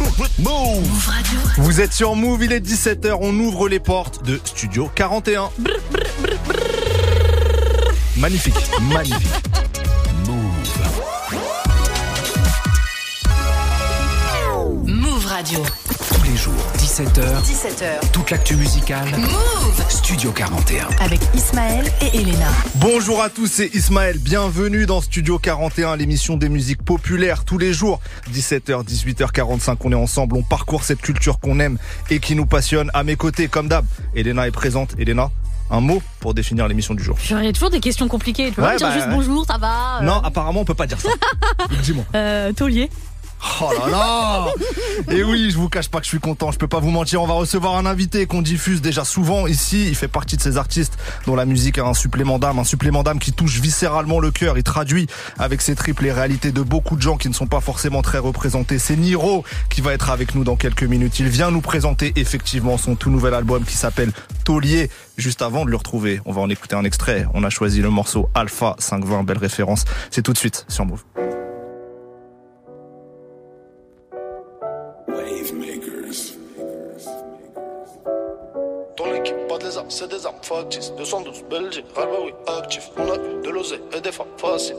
Move Radio. Vous êtes sur Move, il est 17h, on ouvre les portes de Studio 41. magnifique, magnifique. Move. Move Radio. Tous les jours, 17h. 17h. Toute l'actu musicale. Move Studio 41. Avec Ismaël et Elena. Bonjour à tous, c'est Ismaël. Bienvenue dans Studio 41, l'émission des musiques populaires tous les jours. 17h, 18h45, on est ensemble, on parcourt cette culture qu'on aime et qui nous passionne. À mes côtés, comme d'hab, Elena est présente. Elena, un mot pour définir l'émission du jour. J'aurais toujours des questions compliquées. Tu peux pas me dire bah, juste ouais. bonjour, ça va euh, Non, apparemment, on peut pas dire ça. Dis-moi. euh, Taulier. Oh là là. Et oui, je vous cache pas que je suis content, je peux pas vous mentir, on va recevoir un invité qu'on diffuse déjà souvent ici, il fait partie de ces artistes dont la musique a un supplément d'âme, un supplément d'âme qui touche viscéralement le cœur, il traduit avec ses tripes les réalités de beaucoup de gens qui ne sont pas forcément très représentés. C'est Niro qui va être avec nous dans quelques minutes, il vient nous présenter effectivement son tout nouvel album qui s'appelle Taulier. Juste avant de le retrouver, on va en écouter un extrait, on a choisi le morceau Alpha 520, belle référence, c'est tout de suite sur Move. C'est des armes factices. 212 Belgique, ah bah oui, actif. On a eu de l'oseille et des femmes faciles.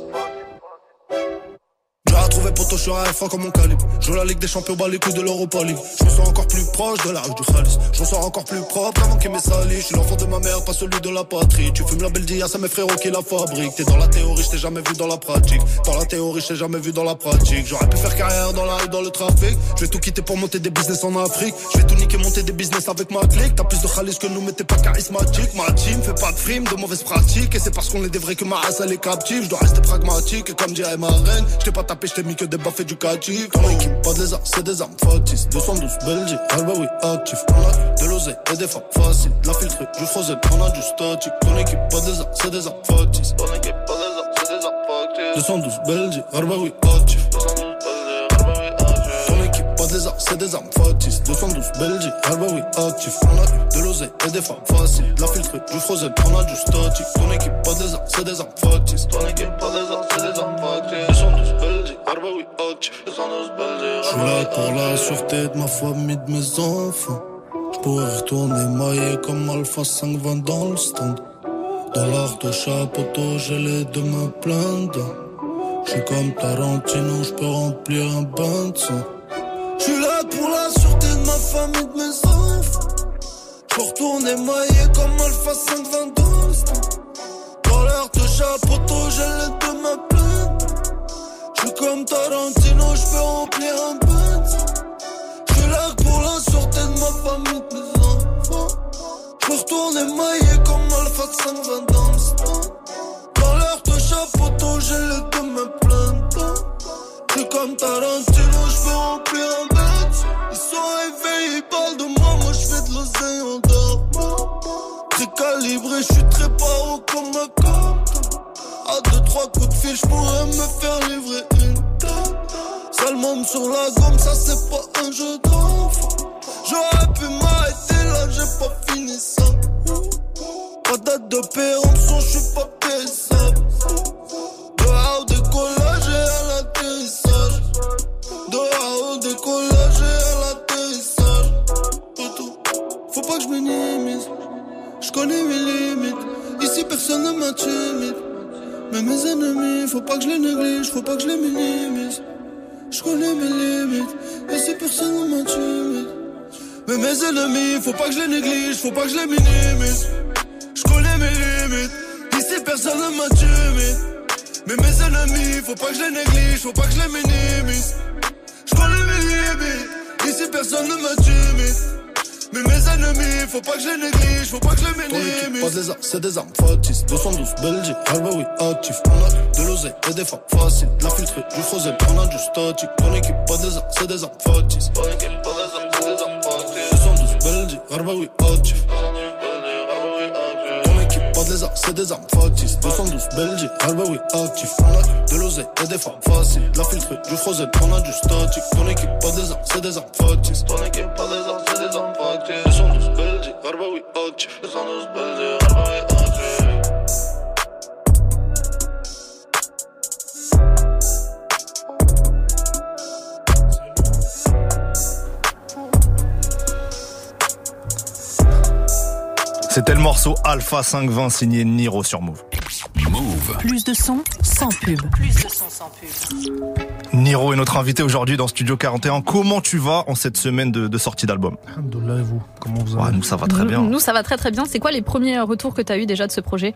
J'ai retrouvé poteau, je un F1 comme mon calibre. Je la Ligue des Champions, bas les couilles de l'Europa League. Je me sens encore plus proche de la rue du Khalis. Je me sens encore plus propre avant qu'il m'ait sali. Je suis l'enfant de ma mère, pas celui de la patrie. Tu fumes la belle dia, c'est mes frérots qui la fabriquent. T'es dans la théorie, je t'ai jamais vu dans la pratique. Dans la théorie, je t'ai jamais vu dans la pratique. J'aurais pu faire carrière dans la rue, dans le trafic. Je vais tout quitter pour monter des business en Afrique. Je vais tout niquer, monter des business avec ma clique. T'as plus de Khalis que nous, mais t'es pas charismatique. Ma team fait pas de frime, de mauvaises pratiques. Et c'est parce qu'on est des vrais que ma race elle est captive. Je dois rester pragmatique. Et comme dirait ma reine, je pas tapé, je t'ai mis que des baffes éducatifs. Dans l'équipe, pas de lézards, c'est des armes factices. 212 Belgique, ah bah oui, actif. On a de l'oseille et des femmes faciles. La filtrée, du frozen, on a du statique. Ton équipe, pas de lézards, c'est des armes factices. Ton équipe, pas de lézards, c'est des armes factices. 212 Belgique, ah oui, actif. 212 Belgique, ah oui, actif. Ton équipe, pas de lézards, c'est des armes factices. 212 Belgique, ah bah oui, actif. On a de l'oseille et des femmes faciles. La filtrée, du frozen, on a du statique. Ton équipe, pas de lézards, c'est des armes factices. Ton équipe, pas de lézards, c'est des armes factices. 212 Belgique, ah bah oui, actif. 212 Belgique, Je suis là pour la sûreté de ma famille, de mes enfants. Je pourrais retourner maillé comme Alpha 520 dans le stand. Dans l'art de chapeau, j'ai les deux mains pleines dedans. Je suis comme Tarantino, je peux remplir un bain de sang. Je suis là pour la sûreté de ma famille, de mes enfants. Peux retourner maillé comme Alpha 520 dans le stand. Dans l'art de chapeau, j'ai les deux mains. Je suis comme Tarantino, je peux remplir un de sang. Je là pour la sûreté de ma famille, de mes enfants. Je peux retourner maillé comme Alpha 520 dans. Dans l'heure de chapeau, j'ai le mains plein dedans. Je comme Tarantino, je peux remplir un bête. Ils sont réveillés, ils parlent de moi, moi je fais de l'oseille en dormant. Très calibré, je suis très paro comme un cop. À deux, trois coups de fil, je pourrais me faire livrer. Môme sur la gomme, ça c'est pas un jeu d'enfant. J'aurais pu m'arrêter là, j'ai pas fini ça. Pas date de péremption, je suis pas périssable. Dehors au décollage et à l'atterrissage. Dehors au décollage et à l'atterrissage. Faut pas que je minimise. Je connais mes limites. Ici personne ne m'intimide. Mais mes ennemis, faut pas que je les néglige, faut pas que je les minimise. Je connais mes limites. Ici personne ne m'intimide. Mais mes ennemis, faut pas que je les néglige, faut pas que je les minimise. Je connais mes limites. Ici personne ne m'intimide. Mais mes ennemis, faut pas que je les néglige, faut pas que je les minimise. Je connais mes limites. Ici personne ne m'intimide. Mais mes ennemis, faut pas que je les néglige, faut pas que je les minimise. Pas des armes, c'est des armes factices. 212 Belgique, ah bah oui, actif. On a de l'oseille et des femmes faciles. La filtrée, du frozen, on a du statique. Ton équipe, pas des armes, c'est des armes factices. Ton équipe, pas des armes, c'est des armes factices. 212 Belgique, ah bah oui, actif. Ton équipe, pas des armes, c'est des armes factices. 212 Belgique, ah bah oui, actif. On a de l'oseille et des femmes faciles. La filtrée, du frozen, on a du statique. Ton équipe, pas des armes, c'est des armes factices. Ton équipe, pas des armes, c'est des armes c'était le morceau Alpha 520 signé Niro sur Move. Move. Plus de son sans pub. Plus de son sans pub. Niro est notre invité aujourd'hui dans Studio 41. Comment tu vas en cette semaine de, de sortie d'album Alhamdoulilah, et vous Comment vous Ouais, allez Nous, ça va très bien. Nous, ça va très très bien. C'est quoi les premiers retours que tu as eu déjà de ce projet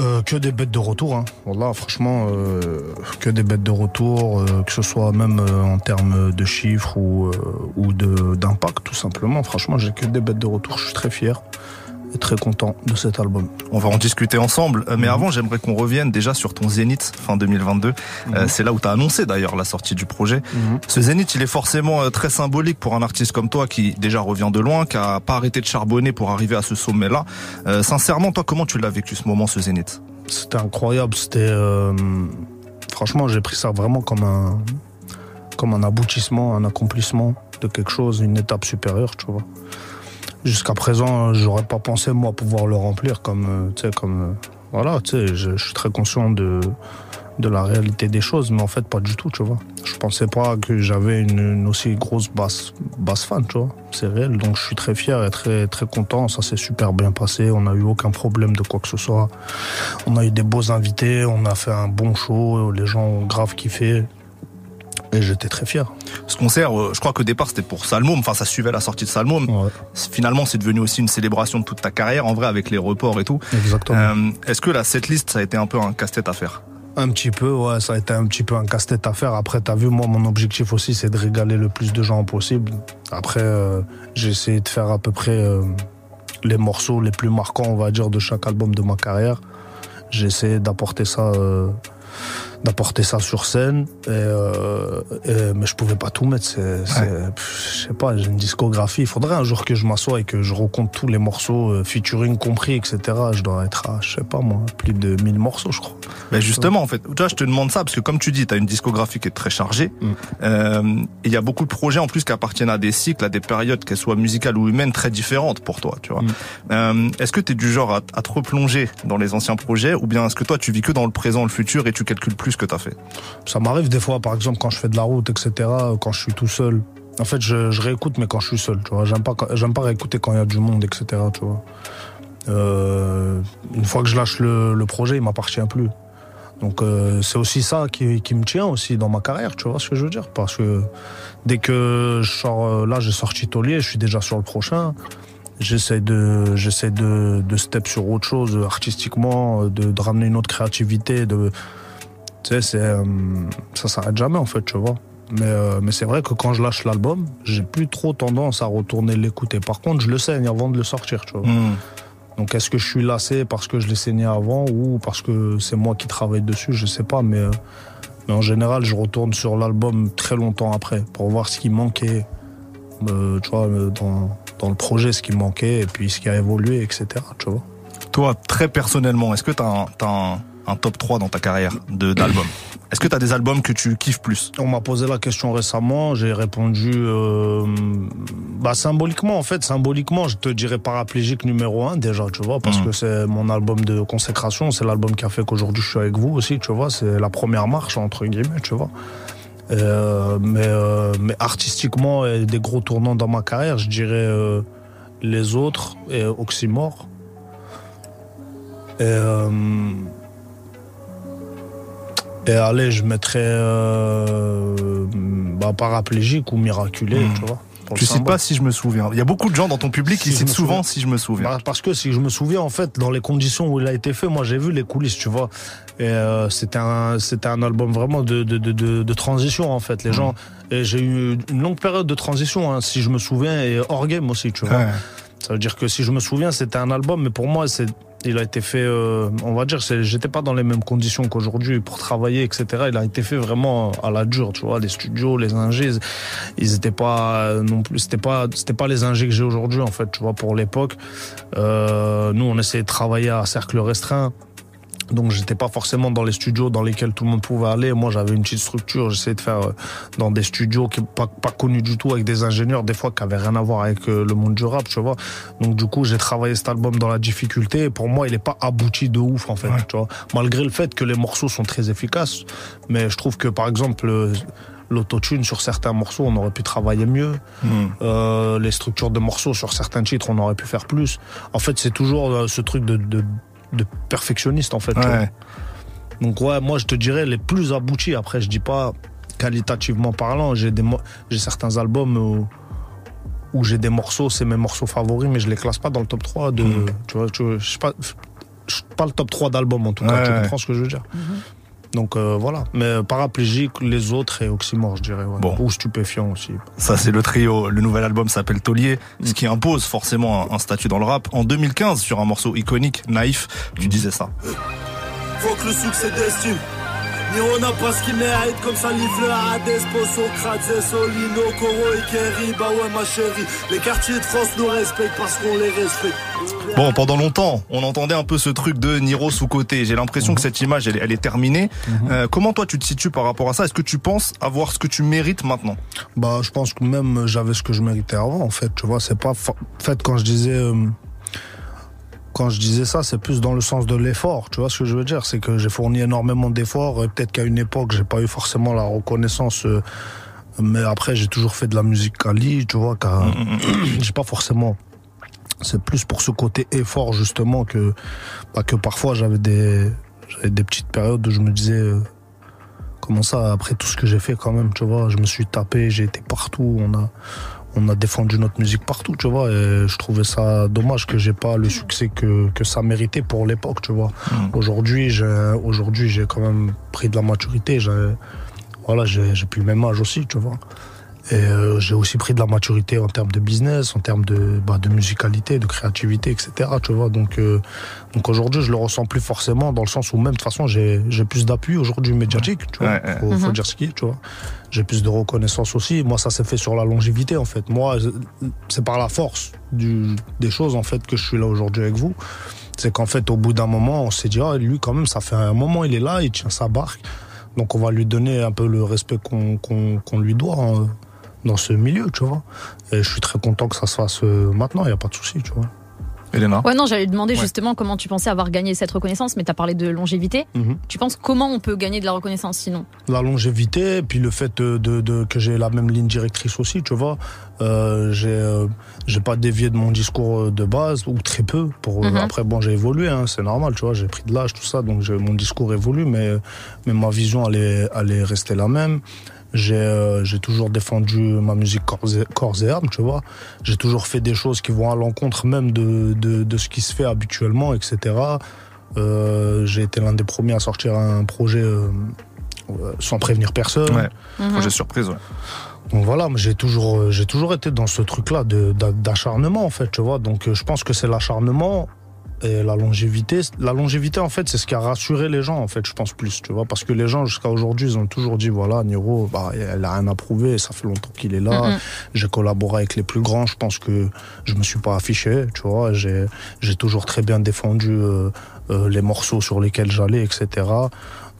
Euh, Que des bêtes de retour. Hein. Voilà, franchement, euh, que des bêtes de retour, euh, que ce soit même euh, en termes de chiffres ou, euh, ou de- d'impact, tout simplement. Franchement, j'ai que des bêtes de retour. Je suis très fier très content de cet album. On va en discuter ensemble. Euh, Mais Mhm. avant, j'aimerais qu'on revienne déjà sur ton Zénith fin 2022. Euh, Mhm. c'est là où tu as annoncé d'ailleurs la sortie du projet. Ce Zénith, il est forcément euh, très symbolique pour un artiste comme toi qui déjà revient de loin, qui a pas arrêté de charbonner pour arriver à ce sommet-là. Euh, sincèrement, toi, comment tu l'as vécu ce moment, ce Zénith? C'était incroyable. C'était euh, franchement, j'ai pris ça vraiment comme un comme un aboutissement, un accomplissement de quelque chose, une étape supérieure, tu vois. Jusqu'à présent, j'aurais pas pensé moi pouvoir le remplir comme euh, tu comme euh, voilà, je, suis très conscient de la réalité des choses, mais en fait pas du tout, tu vois. Je pensais pas que j'avais une, une aussi grosse basse basse fan, tu vois. C'est réel, donc je suis très fier et très très content. Ça s'est super bien passé. On n'a eu aucun problème de quoi que ce soit. On a eu des beaux invités, on a fait un bon show, les gens ont grave kiffé. Et j'étais très fier. Ce concert, euh, je crois qu'au départ, c'était pour Salmom. Enfin, ça suivait la sortie de Salmom. Ouais, Finalement, c'est devenu aussi une célébration de toute ta carrière, en vrai, avec les reports et tout. exactement. Euh, Est-ce que la setlist, ça a été un peu un casse-tête à faire? Un petit peu, ouais, ça a été un petit peu un casse-tête à faire. Après, t'as vu, moi, mon objectif aussi, c'est de régaler le plus de gens possible. Après, euh, j'ai essayé de faire à peu près les morceaux les plus marquants, on va dire, de chaque album de ma carrière. J'ai essayé d'apporter ça, d'apporter ça sur scène, et, euh, et- mais je pouvais pas tout mettre. C'est, je sais pas, j'ai une discographie. Il faudrait un jour que je m'assoie et que je recompte tous les morceaux, euh, featuring compris, etc. Je dois être à, je sais pas moi, plus de 1000 morceaux, je crois. Ben justement, en fait, tu vois, je te demande ça parce que comme tu dis, tu as une discographie qui est très chargée. Mm. Euh, et il y a beaucoup de projets en plus qui appartiennent à des cycles, à des périodes, qu'elles soient musicales ou humaines, très différentes pour toi, tu vois. Mm. Euh, est-ce que tu es du genre à, à te replonger dans les anciens projets ou bien est-ce que toi tu vis que dans le présent, le futur et tu calcules plus ce que tu as fait Ça m'arrive des fois, par exemple, quand je fais de la route, etc., quand je suis tout seul. En fait, je, réécoute, mais quand je suis seul, tu vois. J'aime pas, j'aime pas réécouter quand il y a du monde, etc., tu vois. Euh, une fois que je lâche le, projet, il m'appartient plus. Donc, euh, c'est aussi ça qui, qui me tient aussi dans ma carrière, tu vois ce que je veux dire? Parce que dès que je sors, euh, là, j'ai sorti Taulier, je suis déjà sur le prochain. J'essaie de, j'essaie de, de step sur autre chose artistiquement, de, de ramener une autre créativité, de, tu sais, c'est, euh, ça s'arrête jamais en fait, tu vois. Mais, euh, mais c'est vrai que quand je lâche l'album, j'ai plus trop tendance à retourner l'écouter. Par contre, je le saigne avant de le sortir, tu vois. Mm. Donc est-ce que je suis lassé parce que je l'ai saigné avant ou parce que c'est moi qui travaille dessus, je sais pas. Mais, euh, mais en général, je retourne sur l'album très longtemps après pour voir ce qui manquait, tu vois, dans, dans le projet, ce qui manquait et puis ce qui a évolué, etc. Tu vois. Toi, très personnellement, est-ce que tu as, un, un, top 3 dans ta carrière de d'albums Est-ce que tu as des albums que tu kiffes plus? On m'a posé la question récemment, j'ai répondu euh, bah symboliquement en fait, symboliquement, je te dirais paraplégique numéro un déjà, tu vois, parce Mhm. que c'est mon album de consécration, c'est l'album qui a fait qu'aujourd'hui je suis avec vous aussi, tu vois, c'est la première marche entre guillemets, tu vois. Euh, mais euh, mais artistiquement et des gros tournants dans ma carrière, je dirais les autres et Oxymore. Et et allez, je mettrais euh, bah, paraplégique ou miraculé, Mhm. tu vois. cites symbole. pas si je me souviens. Il y a beaucoup de gens dans ton public Si qui je citent souvent si je me souviens. Bah, parce que si je me souviens, en fait, dans les conditions où il a été fait, moi j'ai vu les coulisses, tu vois. Et euh, c'était un, c'était un album vraiment de, de, de, transition, en fait. Les gens, et j'ai eu une longue période de transition, hein, si je me souviens, et hors game aussi, tu vois. Ouais. Ça veut dire que si je me souviens, c'était un album, mais pour moi, c'est, il a été fait, euh, on va dire, j'étais pas dans les mêmes conditions qu'aujourd'hui pour travailler, etc. Il a été fait vraiment à la dure, tu vois. Les studios, les ingés, ils- ils étaient pas euh, non plus, c'était pas, c'était pas les ingés que j'ai aujourd'hui, en fait, tu vois, pour l'époque. Euh, nous, on essayait de travailler à cercle restreint. Donc j'étais pas forcément dans les studios dans lesquels tout le monde pouvait aller. Moi j'avais une petite structure, j'essayais de faire euh, dans des studios qui pas, pas connus du tout avec des ingénieurs des fois qui avaient rien à voir avec euh, le monde du rap, tu vois. Donc du coup j'ai travaillé cet album dans la difficulté. Et pour moi il est pas abouti de ouf en fait, Ouais. tu vois. Malgré le fait que les morceaux sont très efficaces, mais je trouve que par exemple euh, L'autotune sur certains morceaux, on aurait pu travailler mieux. Hmm. Euh, les structures de morceaux sur certains titres, on aurait pu faire plus. En fait, c'est toujours ce truc de, de, de perfectionniste, en fait. Ouais. Donc ouais, moi je te dirais les plus aboutis. Après, je dis pas qualitativement parlant. J'ai des j'ai certains albums où, où j'ai des morceaux, c'est mes morceaux favoris, mais je les classe pas dans le top 3 de. Mm. Tu vois, tu vois, je sais pas, je suis pas le top 3 d'albums en tout cas. Ouais, tu ouais. comprends ce que je veux dire. Donc euh, voilà. Mais paraplégique, les autres et oxymore, je dirais. ouais. Bon. Ou stupéfiant aussi. Ça, c'est le trio. Le nouvel album s'appelle Taulier, ce qui impose forcément un, un statut dans le rap. En 2015, sur un morceau iconique, Naïf, tu disais ça. Faut que le succès d'estime. Ni on n'a pas ce qu'il mérite comme ça livre le Hades, Socrate, Solino, Coro et Kerry, bah ouais ma chérie. Les quartiers de France nous respectent parce qu'on les respecte. Bon, pendant longtemps, on entendait un peu ce truc de Niro sous côté. J'ai l'impression que cette image, elle, est- elle est terminée. Euh, comment toi, tu te situes par rapport à ça? Est-ce que tu penses avoir ce que tu mérites maintenant? Bah, je pense que même j'avais ce que je méritais avant, en fait. Tu vois, c'est pas. fa- En fait, quand je disais. euh, Quand je disais ça, c'est plus dans le sens de l'effort. Tu vois ce que je veux dire? C'est que j'ai fourni énormément d'efforts. et Peut-être qu'à une époque, j'ai pas eu forcément la reconnaissance. euh, Mais après, j'ai toujours fait de la musique quali, tu vois. Qu'à... j'ai pas forcément. C'est plus pour ce côté effort, justement, que, bah, que parfois j'avais des, j'avais des petites périodes où je me disais. euh, Comment ça, après tout ce que j'ai fait quand même, tu vois, je me suis tapé, j'ai été partout, on a, on a défendu notre musique partout, tu vois, et je trouvais ça dommage que j'ai pas le succès que, que ça méritait pour l'époque, tu vois. Mhm. Aujourd'hui, j'ai, aujourd'hui, j'ai quand même pris de la maturité, j'ai, voilà, j'ai, j'ai plus le même âge aussi, tu vois. Et euh, j'ai aussi pris de la maturité en termes de business, en termes de, bah, de musicalité, de créativité, etc. Tu vois, donc, euh, donc aujourd'hui, je le ressens plus forcément dans le sens où même de toute façon, j'ai, j'ai plus d'appui aujourd'hui médiatique, tu vois. Ouais, ouais. Faut, faut dire ce qui est, tu vois. J'ai plus de reconnaissance aussi. Moi, ça s'est fait sur la longévité, en fait. Moi, c'est par la force du, des choses, en fait, que je suis là aujourd'hui avec vous. C'est qu'en fait, au bout d'un moment, on s'est dit, ah, lui, quand même, ça fait un moment, il est là, il tient sa barque. Donc, on va lui donner un peu le respect qu'on qu'on qu'on lui doit hein, dans ce milieu, tu vois. Et je suis très content que ça se fasse euh, maintenant, il n'y a pas de souci, tu vois. Elena Ouais, non, j'allais demander Ouais. justement comment tu pensais avoir gagné cette reconnaissance, mais tu as parlé de longévité. Mhm. Tu penses comment on peut gagner de la reconnaissance sinon? La longévité, puis le fait de, de- de- que j'ai la même ligne directrice aussi, tu vois. Euh, j'ai euh, j'ai pas dévié de mon discours de base ou très peu. Pour euh, Mhm. après bon, j'ai évolué, hein, c'est normal, tu vois. J'ai pris de l'âge, tout ça, donc mon discours évolue, mais mais ma vision elle est, elle est restée la même. J'ai euh, j'ai toujours défendu ma musique corps et, corps et âme, tu vois. J'ai toujours fait des choses qui vont à l'encontre même de, de, de ce qui se fait habituellement, etc. Euh, j'ai été l'un des premiers à sortir un projet euh, euh, sans prévenir personne. Ouais. Mhm. Projet surprise, ouais. Donc voilà, mais j'ai toujours, euh, j'ai toujours été dans ce truc-là d'acharnement en fait, tu vois. Donc euh, je pense que c'est l'acharnement et la longévité. La longévité en fait, c'est ce qui a rassuré les gens en fait, je pense plus, tu vois, parce que les gens jusqu'à aujourd'hui, ils ont toujours dit voilà, Niro, bah, elle a rien à prouver, ça fait longtemps qu'il est là. J'ai collaboré avec les plus grands, je pense que je me suis pas affiché, tu vois. J'ai, j'ai toujours très bien défendu euh, euh, les morceaux sur lesquels j'allais, etc.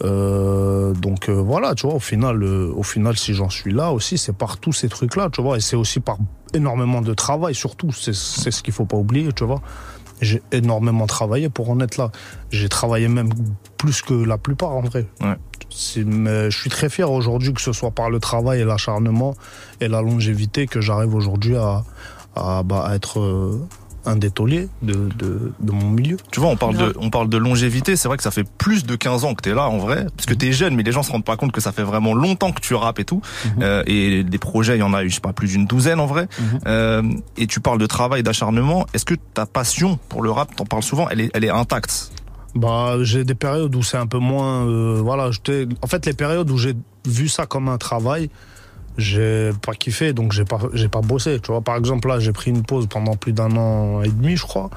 Euh, donc euh, voilà, tu vois, au final, euh, au final, si j'en suis là aussi, c'est par tous ces trucs-là, tu vois, et c'est aussi par énormément de travail, surtout, c'est c'est ce qu'il faut pas oublier, tu vois. J'ai énormément travaillé pour en être là. J'ai travaillé même plus que la plupart en vrai. Ouais. C'est- mais je suis très fier aujourd'hui que ce soit par le travail et l'acharnement et la longévité que j'arrive aujourd'hui à, à, bah, à être euh, un des tauliers de, de, de mon milieu. Tu vois, on parle de, on parle de longévité. C'est vrai que ça fait plus de 15 ans que t'es là, en vrai. Parce que t'es jeune, mais les gens se rendent pas compte que ça fait vraiment longtemps que tu rappes et tout. Euh, et des projets, il y en a eu, je sais pas, plus d'une douzaine, en vrai. Euh, et tu parles de travail, d'acharnement. Est-ce que ta passion pour le rap, t'en parles souvent, elle est, elle est intacte? Bah, j'ai des périodes où c'est un peu moins. euh, voilà, j'étais- en fait, les périodes où j'ai vu ça comme un travail, j'ai pas kiffé, donc j'ai pas, j'ai pas bossé. Tu vois, par exemple, là, j'ai pris une pause pendant plus d'un an et demi, je crois.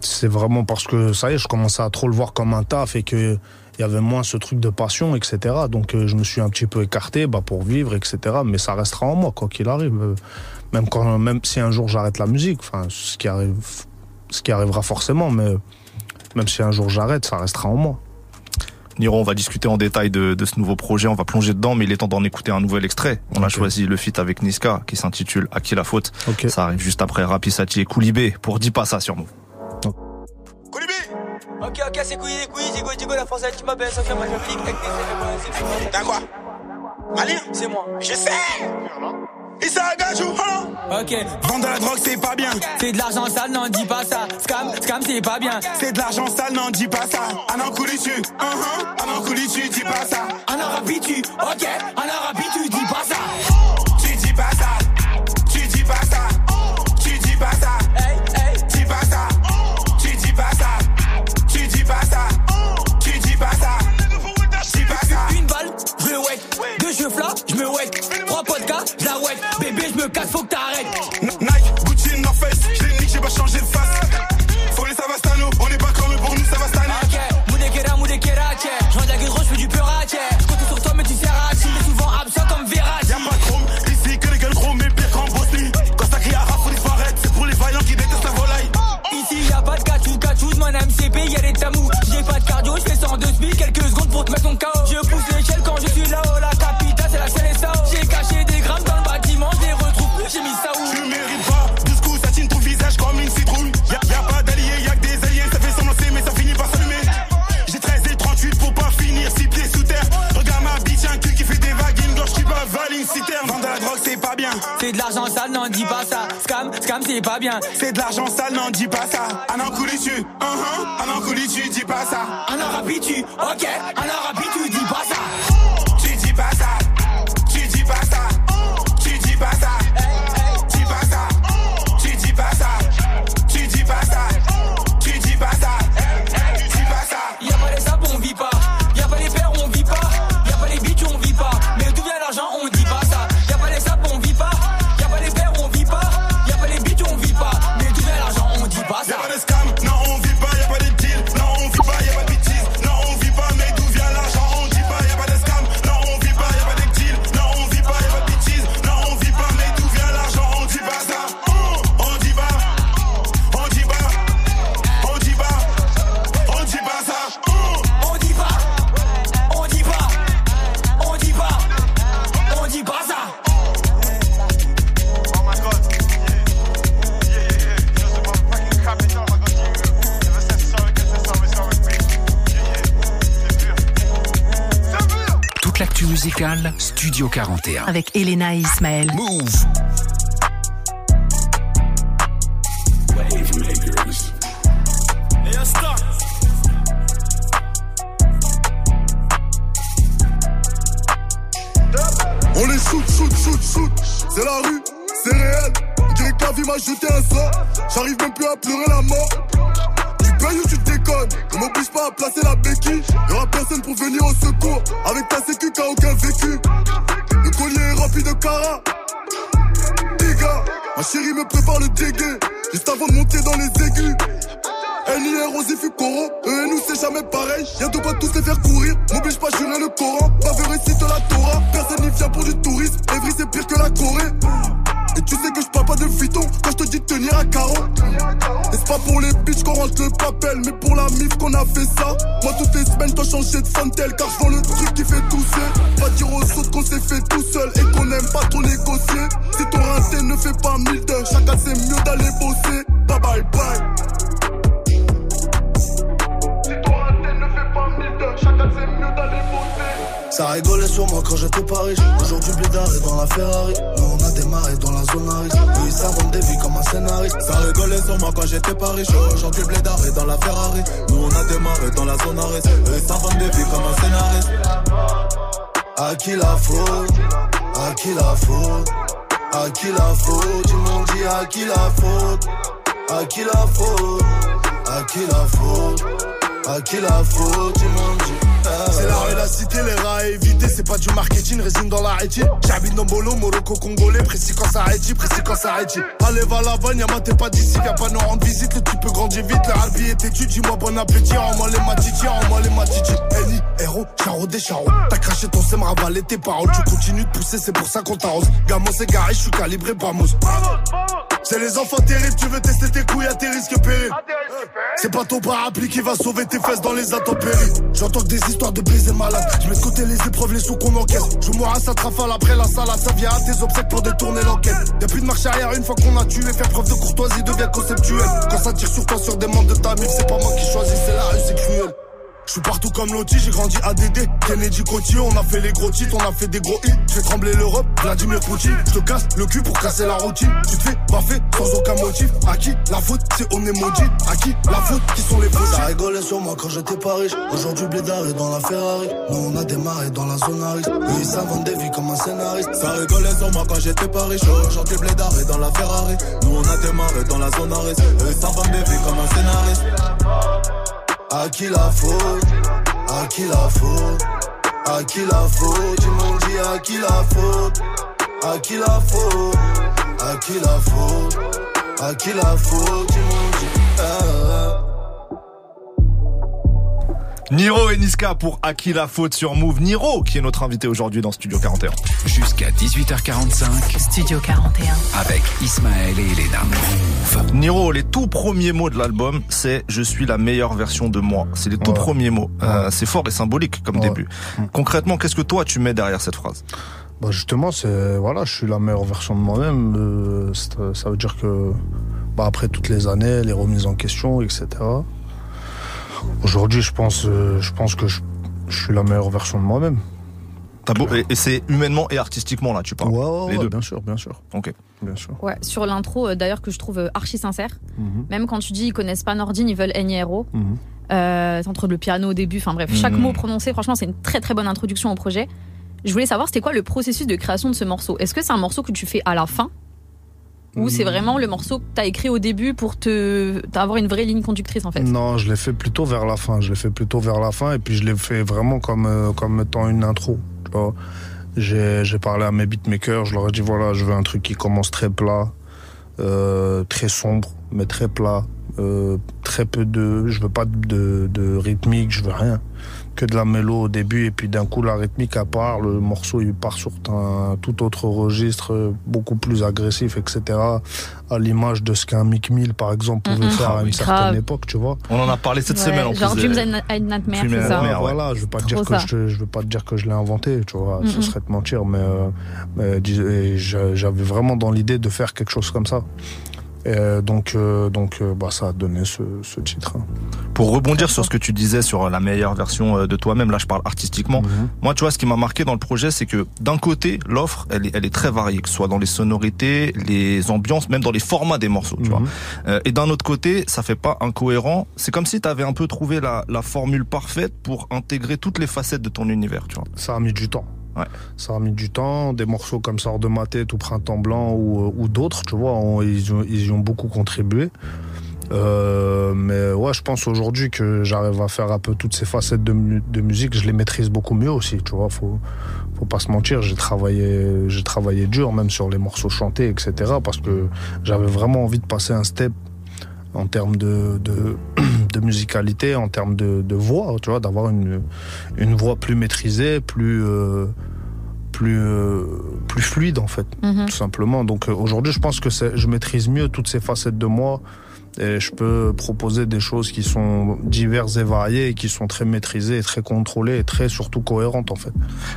C'est vraiment parce que ça y est, je commençais à trop le voir comme un taf et que il y avait moins ce truc de passion, etc. Donc, euh, je me suis un petit peu écarté, bah, pour vivre, etc. Mais ça restera en moi, quoi qu'il arrive. Euh, Même quand, même si un jour j'arrête la musique, enfin, ce qui arrive, ce qui arrivera forcément, mais même si un jour j'arrête, ça restera en moi. Niro, on va discuter en détail de, ce nouveau projet, on va plonger dedans, mais il est temps d'en écouter un nouvel extrait. On a choisi le feat avec Niska qui s'intitule À qui la faute. Ça arrive juste après Rapisati et Koulibé pour 10 pas ça sur nous. Oh. Koulibé Ok, ok, c'est Koulibé, c'est Koulibé, c'est la française, tu m'appelles, ça fait moi, je T'as quoi? Malin? C'est moi. Je sais Issa Gajou, hein Ok. Vendre la drogue, c'est pas bien. C'est de l'argent sale, n'en dis pas ça. Scam, scam, c'est pas bien. C'est de l'argent sale, n'en dis pas ça. Anan Koulichu, hein, hein. Anan Koulichu, dis pas ça. Anan Rapitu, ok. Anan Rapitu, dis pas ça. Tu dis pas ça. Tu dis pas ça. Tu dis pas ça. Hey, hey. Dis pas ça. Tu dis pas ça. Tu dis pas ça. Tu dis pas ça. Dis pas. Une balle, je le wake. Deux, je flatte, je me wake en podcast, la ouais, bébé, je me casse, faut que t'arrêtes. Avec Elena et Ismaël. Paris, je aujourd'hui blé dans la Ferrari. Nous on a démarré dans la zone arrêt. Eux s'inventent des vies comme un scénariste. À qui la faute? À qui la faute? À qui la faute? Tout le monde dit à qui la faute? À qui la faute? À qui la faute? À qui la faute? Tout le monde dit c'est la rue, les rats à éviter. C'est pas du marketing, résine dans la rétine. J'habite dans Bolo, Morocco, Congolais. Précis quand ça rétit, précis quand ça rétit. Allez, va la vanne, y'a t'es pas d'ici. Y'a pas nous rendre visite, le type grandir vite. Le harbi est têtu, dis-moi bon appétit. Rends-moi les matitis, rends-moi les matitis. Eni, héros, charro des charros. T'as craché ton sème, ravalé tes paroles. Tu continues de pousser, c'est pour ça qu'on t'arrose. Gamos et garé, je suis calibré, Bamos. C'est les enfants terribles, tu veux tester tes couilles à tes risques périls. C'est pas ton parapluie qui va sauver tes fesses dans les intempéries. J'entends que des histoires de baiser malade. Je mets de côté les épreuves, les sous qu'on encaisse. Joue-moi à sa trafale après la salle, ça vient à tes obsèques pour détourner l'enquête. Y'a plus de marche arrière une fois qu'on a tué. Faire preuve de courtoisie devient conceptuel. Quand ça tire sur toi, sur des membres de ta mif, c'est pas moi qui choisis, c'est la rue, c'est cruel. Je suis partout comme Loti, j'ai grandi à DD. Kennedy Coty, on a fait les gros titres, on a fait des gros hits. Je fais trembler l'Europe, Vladimir Poutine. Je te casse le cul pour casser la routine. Tu te fais baffer sans aucun motif. À qui la faute, c'est on est maudit. À qui la faute, qui sont les faux Ça rigolait sur moi quand j'étais pas riche. Aujourd'hui, blédard est dans la Ferrari. Nous, on a démarré dans la zone risque. Eux, ils s'inventent des vies comme un scénariste. Ça rigolait sur moi quand j'étais pas riche. Aujourd'hui, blédard est dans la Ferrari. Nous, on a démarré dans la zone risque. Eux, ils s'inventent des vies comme un scénariste. À qui la faute? À qui la faute? À qui la faute? Ils m'ont dit à qui la faute? À qui la faute? À qui la faute? À qui la faute? Ils m'ont dit ah, Niro et Niska pour À qui la faute sur Move. Niro qui est notre invité aujourd'hui dans Studio 41. Jusqu'à 18h45 Studio 41. avec Ismaël et Elena. Move. Niro, les tout premiers mots de l'album, c'est Je suis la meilleure version de moi. C'est les tout Ouais. premiers mots. Euh, c'est fort et symbolique comme Ouais. début. Concrètement, qu'est-ce que toi tu mets derrière cette phrase? Bah justement, c'est voilà, je suis la meilleure version de moi-même. euh, ça veut dire que bah, après toutes les années, les remises en question, etc. Aujourd'hui, je pense, euh, je pense que je, je suis la meilleure version de moi-même. T'as beau- et, et c'est humainement et artistiquement là, tu parles. Ouais, ouais, les deux. bien sûr, bien sûr, Ok. bien sûr. Ouais, sur l'intro euh, d'ailleurs que je trouve euh, archi sincère. Mhm, Même quand tu dis ils connaissent pas Nordine, ils veulent Eniero. Euh, entre le piano au début, enfin bref, chaque Mhm. mot prononcé, franchement, c'est une très très bonne introduction au projet. Je voulais savoir, c'était quoi le processus de création de ce morceau? Est-ce que c'est un morceau que tu fais à la fin Ou c'est Mhm. vraiment le morceau que tu as écrit au début pour te avoir une vraie ligne conductrice en fait Non, je l'ai fait plutôt vers la fin. Je l'ai fait plutôt vers la fin et puis je l'ai fait vraiment comme euh, comme étant une intro. j'ai parlé à mes beatmakers, je leur ai dit voilà, je veux un truc qui commence très plat, euh, très sombre, mais très plat, euh, très peu de, je veux pas de, de rythmique, je veux rien, que de la mélo au début et puis d'un coup la rythmique à part, le morceau il part sur un tout autre registre, beaucoup plus agressif, etc. À l'image de ce qu'un Mick Mill par exemple pouvait Mhm. faire à une Grave. certaine époque, tu vois. On en a parlé cette Ouais, semaine en Genre plus. Dreams euh, and and Nightmare, Dreams c'est ça. Ouais. Voilà, je veux pas Trop dire que ça. je, te- je veux pas te dire que je l'ai inventé, tu vois, ce Mhm. serait te mentir, mais, euh, mais j'avais vraiment dans l'idée de faire quelque chose comme ça. Et euh, donc, euh, donc, euh, bah, ça a donné ce, ce titre. hein. Pour rebondir sur ce que tu disais sur la meilleure version euh, de toi-même, là je parle artistiquement. Mhm. Moi, tu vois, ce qui m'a marqué dans le projet, c'est que d'un côté, l'offre, elle est, elle est très variée, que ce soit dans les sonorités, les ambiances, même dans les formats des morceaux, tu vois. Mhm. Euh, et d'un autre côté, ça fait pas incohérent. C'est comme si tu avais un peu trouvé la, la formule parfaite pour intégrer toutes les facettes de ton univers, tu vois. Ça a mis du temps. Ça a mis du temps. Des morceaux comme Sort de ma tête ou Printemps Blanc ou, euh, d'autres, tu vois, ils, y ont beaucoup contribué. Euh, mais ouais, je pense aujourd'hui que j'arrive à faire un peu toutes ces facettes de, mu- de musique. Je les maîtrise beaucoup mieux aussi, tu vois. Faut, faut pas se mentir. J'ai travaillé dur, même sur les morceaux chantés, etc. Parce que j'avais vraiment envie de passer un step en termes de, de, de musicalité, en termes de, de voix, tu vois, d'avoir une, une voix plus maîtrisée, plus, euh, plus, euh, plus fluide en fait, Mhm. tout simplement. Donc euh, aujourd'hui, je pense que c'est- je maîtrise mieux toutes ces facettes de moi et je peux proposer des choses qui sont diverses et variées et qui sont très maîtrisées et très contrôlées et très surtout cohérentes en fait.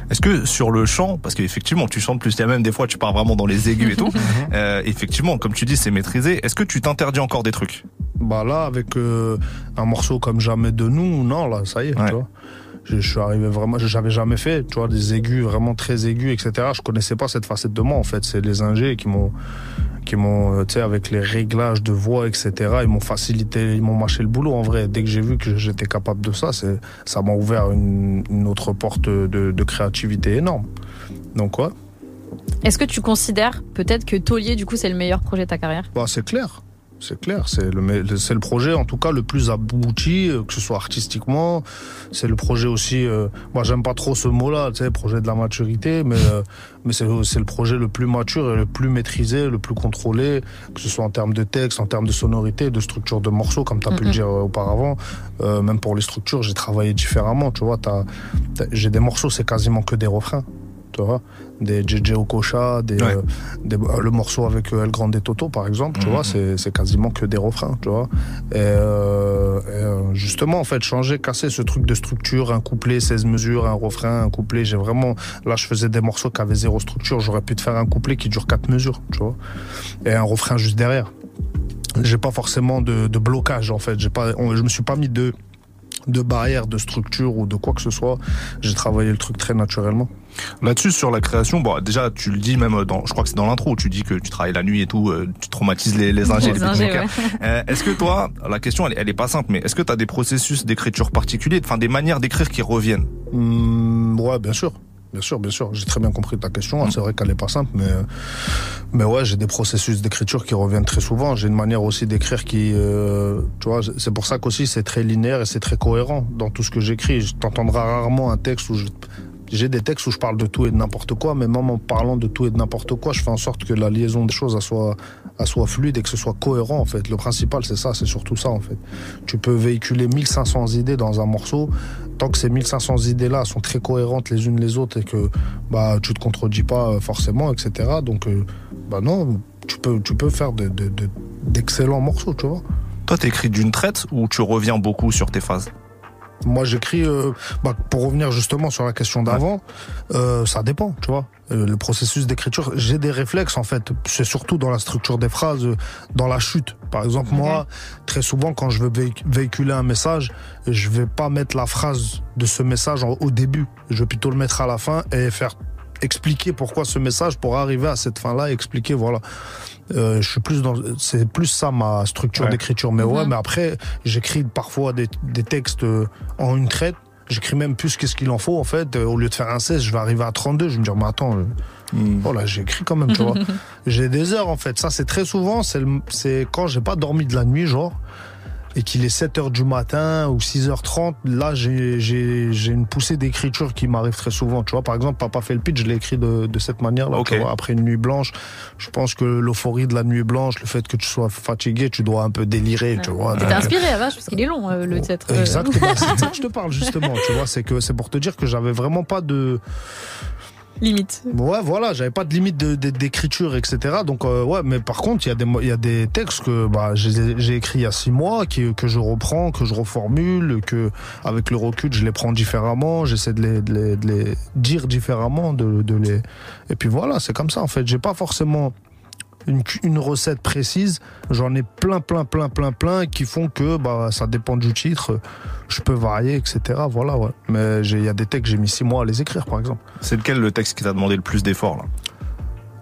Est-ce que sur le chant, parce qu'effectivement tu chantes plus, il y a même des fois tu pars vraiment dans les aigus et tout, euh, effectivement, comme tu dis, c'est maîtrisé. Est-ce que tu t'interdis encore des trucs? Bah là, avec euh, un morceau comme Jamais de nous, non, là, ça y est, Ouais. tu vois. Je, je suis arrivé vraiment, j'avais jamais fait, tu vois, des aigus vraiment très aigus, etc. Je connaissais pas cette facette de moi, en fait. C'est les ingés qui m'ont, qui m'ont, euh, tu sais, avec les réglages de voix, etc. Ils m'ont facilité, ils m'ont mâché le boulot, en vrai. Dès que j'ai vu que j'étais capable de ça, c'est, ça m'a ouvert une, une autre porte de, de créativité énorme. Donc, ouais. Est-ce que tu considères peut-être que Taulier, du coup, c'est le meilleur projet de ta carrière? Bah, c'est clair. C'est clair, c'est le, projet en tout cas le plus abouti, euh, que ce soit artistiquement. C'est le projet aussi. euh, moi, j'aime pas trop ce mot-là, tu sais, projet de la maturité, mais euh, mais c'est le projet le plus mature et le plus maîtrisé, le plus contrôlé, que ce soit en termes de texte, en termes de sonorité, de structure de morceaux, comme tu as pu le dire auparavant. Euh, même pour les structures, j'ai travaillé différemment. Tu vois, j'ai des morceaux, c'est quasiment que des refrains. Des JJ Okocha, des, Ouais. euh, des- euh, le morceau avec euh, El Grande Toto par exemple, tu Mhm. vois, c'est quasiment que des refrains, tu vois. Et, euh, et, justement, en fait, changer, casser ce truc de structure, un couplet, 16 mesures, un refrain, un couplet, j'ai vraiment, là, je faisais des morceaux qui avaient zéro structure, j'aurais pu te faire un couplet qui dure 4 mesures, tu vois, et un refrain juste derrière. J'ai pas forcément de, de blocage, en fait, j'ai pas, on- je me suis pas mis de de barrière, de structure ou de quoi que ce soit. J'ai travaillé le truc très naturellement. Là-dessus, sur la création, bon, déjà, tu le dis même dans, je crois que c'est dans l'intro, où tu dis que tu travailles la nuit et tout, euh, tu traumatises les, les ingés, Les ingés, ouais. Euh, est-ce que toi, la question, elle, elle est pas simple, mais est-ce que tu as des processus d'écriture particuliers, enfin des manières d'écrire qui reviennent? Hum, ouais, bien sûr. Bien sûr, bien sûr. J'ai très bien compris ta question. C'est vrai qu'elle est pas simple, mais mais ouais, j'ai des processus d'écriture qui reviennent très souvent. J'ai une manière aussi d'écrire qui, euh, tu vois, c'est pour ça qu'aussi c'est très linéaire et c'est très cohérent dans tout ce que j'écris. Je t'entendras rarement un texte où je j'ai des textes où je parle de tout et de n'importe quoi, mais même en parlant de tout et de n'importe quoi, je fais en sorte que la liaison des choses soit, soit fluide et que ce soit cohérent en fait. Le principal c'est ça, c'est surtout ça en fait. Tu peux véhiculer 1500 idées dans un morceau, tant que ces 1500 idées là sont très cohérentes les unes les autres et que bah tu te contredis pas euh, forcément, etc. Donc euh, bah non, tu peux, tu peux faire de- de- de- d'excellents morceaux, tu vois. Toi, t'écris d'une traite ou tu reviens beaucoup sur tes phases? Moi, j'écris, euh, bah, pour revenir justement sur la question d'avant, euh, ça dépend, tu vois. Euh, le processus d'écriture, j'ai des réflexes en fait. C'est surtout dans la structure des phrases, euh, dans la chute. Par exemple, moi, très souvent, quand je veux véhic- véhiculer un message, je vais pas mettre la phrase de ce message en- au début. Je vais plutôt le mettre à la fin et faire expliquer pourquoi ce message pour arriver à cette fin-là, et expliquer voilà. Euh, je suis plus dans, c'est plus ça ma structure Ouais. d'écriture. Mais ouais, Mhm. mais après, j'écris parfois des, des textes euh, en une traite. J'écris même plus qu'est-ce qu'il en faut en fait. Euh, Au lieu de faire un 16, je vais arriver à 32. Je vais me dire, mais attends, euh, oh écrit quand même, tu vois. j'ai des heures en fait. Ça, c'est très souvent, c'est c'est quand j'ai pas dormi de la nuit, genre, et qu'il est 7 heures du matin ou 6h30. Là, j'ai j'ai- j'ai une poussée d'écriture qui m'arrive très souvent. Tu vois, par exemple, Papa fait le pitch, je l'ai écrit de, de cette manière-là. Après une nuit blanche, je pense que l'euphorie de la nuit blanche, le fait que tu sois fatigué, tu dois un peu délirer, tu vois. T'es Donc, inspiré à vache parce qu'il est long euh, le titre. euh. Exactement, c'est de ça que je te parle justement, tu vois, c'est que c'est pour te dire que j'avais vraiment pas de Limite. ouais, voilà, j'avais pas de limite d'écriture, etc. Donc euh, ouais, mais par contre, il y a des y a des textes que bah j'ai j'ai écrit il y a six mois, que je reprends, que je reformule, que avec le recul, je les prends différemment, j'essaie de les, de les de les dire différemment, de, de les et puis voilà, c'est comme ça en fait. J'ai pas forcément une, recette précise. J'en ai plein, plein, plein, plein, plein qui font que bah, ça dépend du titre. Je peux varier, etc. Voilà, ouais. Mais j'ai- il y a des textes que j'ai mis six mois à les écrire, par exemple. C'est lequel le texte qui t'a demandé le plus d'efforts là?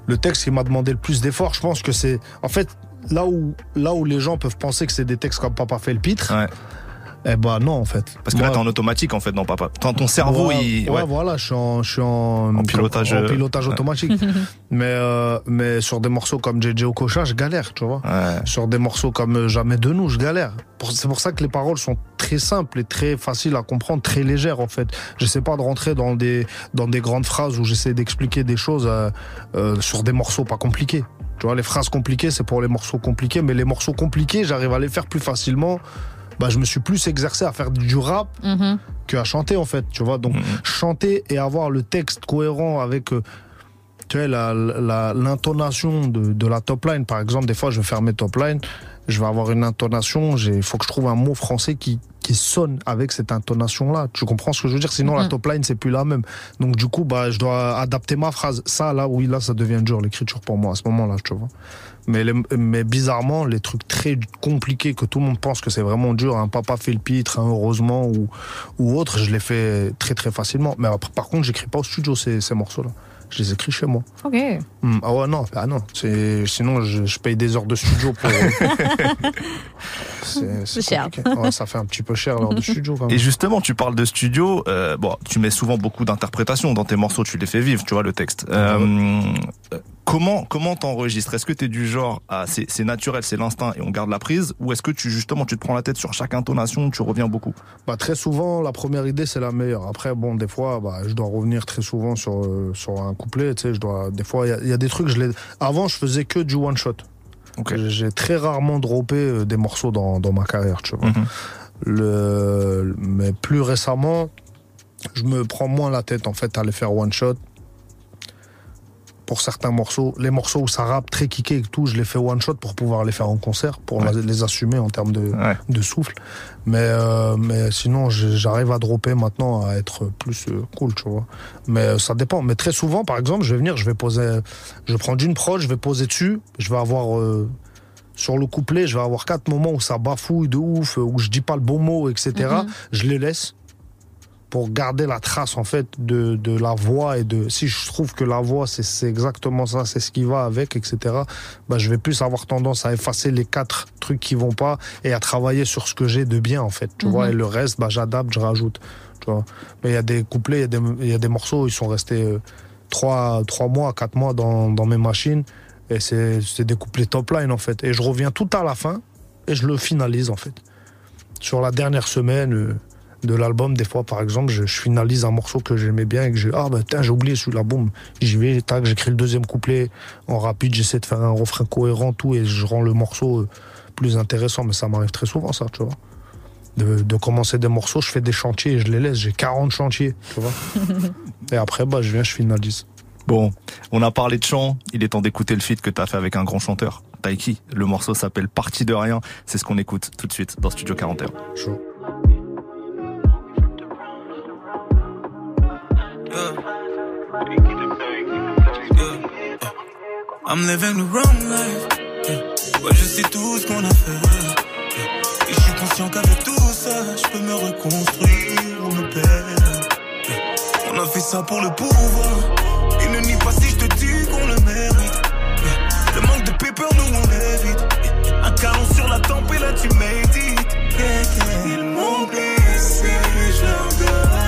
Le texte qui m'a demandé le plus d'efforts, je pense que c'est. En fait, là où, là où les gens peuvent penser que c'est des textes comme Papa fait le pitre, Ouais. Eh ben non, en fait. Parce que Moi- là, t'es en automatique en fait, non, papa. Ton, ton cerveau, il. ouais, ouais. voilà, je suis en, je suis en, En pilotage, en euh, pilotage automatique. mais, euh, mais sur des morceaux comme JJ Okocha, je galère, tu vois. Ouais. Sur des morceaux comme euh, Jamais de nous, je galère. C'est pour ça que les paroles sont très simples et très faciles à comprendre, très légères en fait. J'essaie pas de rentrer dans des dans des grandes phrases où j'essaie d'expliquer des choses euh, euh, sur des morceaux pas compliqués. Tu vois, les phrases compliquées, c'est pour les morceaux compliqués, mais les morceaux compliqués, j'arrive à les faire plus facilement. Bah, je me suis plus exercé à faire du rap Mhm. que à chanter en fait, tu vois. Donc Mhm. chanter et avoir le texte cohérent avec euh, tu vois la- la- l'intonation de, de la top line par exemple, des fois je vais faire mes top lines, je vais avoir une intonation, il faut que je trouve un mot français qui qui sonne avec cette intonation là. Tu comprends ce que je veux dire? Sinon la Mhm. top line c'est plus la même. Donc du coup bah je dois adapter ma phrase. Ça là oui là ça devient dur l'écriture pour moi à ce moment-là, tu vois. Mais, les- mais bizarrement, les trucs très compliqués que tout le monde pense que c'est vraiment dur, un papa fait le pitre, un heureusement ou, ou autre, je les fais très très facilement. Mais après, par contre, j'écris pas au studio ces, ces morceaux-là. Je les écris chez moi. Ok. Hmm, ah ouais, non, ah non. C'est, sinon, je, je paye des heures de studio pour. c'est, C'est cher. Ouais, ça fait un petit peu cher l'heure de studio quand même. Et justement, tu parles de studio. euh, bon, tu mets souvent beaucoup d'interprétations dans tes morceaux. Tu les fais vivre, tu vois le texte. Euh, euh, comment comment t'enregistres? Est-ce que t'es du genre à c'est c'est naturel, c'est l'instinct et on garde la prise, ou est-ce que tu justement tu te prends la tête sur chaque intonation, tu reviens beaucoup? Bah, très souvent, la première idée, c'est la meilleure. Après, bon, des fois, bah, je dois revenir très souvent sur, euh, sur un couplet. Tu sais, je dois, des fois, il y a- il y, a des trucs, je les. Avant, je faisais que du one shot. Ok. J'ai très rarement droppé euh, des morceaux dans, dans ma carrière, tu vois. Mhm. Le, mais plus récemment, je me prends moins la tête, en fait, à les faire one shot. Pour certains morceaux, les morceaux où ça rappe très kické et tout, je les fais one shot pour pouvoir les faire en concert, pour Ouais. les assumer en termes de, Ouais. de souffle. Mais, euh, mais sinon, j'arrive à dropper maintenant, à être plus euh, cool, tu vois. Mais euh, ça dépend. Mais très souvent, par exemple, je vais venir, je vais poser, je vais prendre une prod, je vais poser dessus, je vais avoir euh, sur le couplet, je vais avoir quatre moments où ça bafouille de ouf, où je dis pas le bon mot, etc. Mhm. Je les laisse pour garder la trace en fait de, de la voix et de si je trouve que la voix c'est exactement ça c'est ce qui va avec etc bah je vais plus avoir tendance à effacer les quatre trucs qui vont pas et à travailler sur ce que j'ai de bien en fait tu Mhm. vois et le reste bah j'adapte je rajoute tu vois. Mais il y a des couplets il y a des il y a des morceaux ils sont restés euh, trois trois mois quatre mois dans dans mes machines et c'est c'est des couplets top line en fait. Et je reviens tout à la fin et je le finalise en fait. Sur la dernière semaine euh, de l'album, des fois, par exemple, je, je finalise un morceau que j'aimais bien et que j'ai, ah bah tiens, j'ai oublié celui-là, boum, j'y vais, tac, j'écris le deuxième couplet en rapide, j'essaie de faire un refrain cohérent, tout, et je rends le morceau euh, plus intéressant, mais ça m'arrive très souvent, ça, tu vois. De, de commencer des morceaux, je fais des chantiers et je les laisse, j'ai 40 chantiers, tu vois. et après, bah, je viens, je finalise. Bon, on a parlé de chant, il est temps d'écouter le feat que t'as fait avec un grand chanteur, Taiki. Le morceau s'appelle Partie de rien, c'est ce qu'on écoute tout de suite dans Studio 41. Chaud. I'm living the wrong life. Ouais, je sais tout ce qu'on a fait. Et je suis conscient qu'avec tout ça, je peux me reconstruire ou me perdre. On a fait ça pour le pouvoir. Et ne nie pas si je te dis qu'on le mérite. Le manque de paper, nous on évite. Yeah. Un canon sur la tempe là tu médites. Yeah, yeah. Ils m'ont blessé, je leur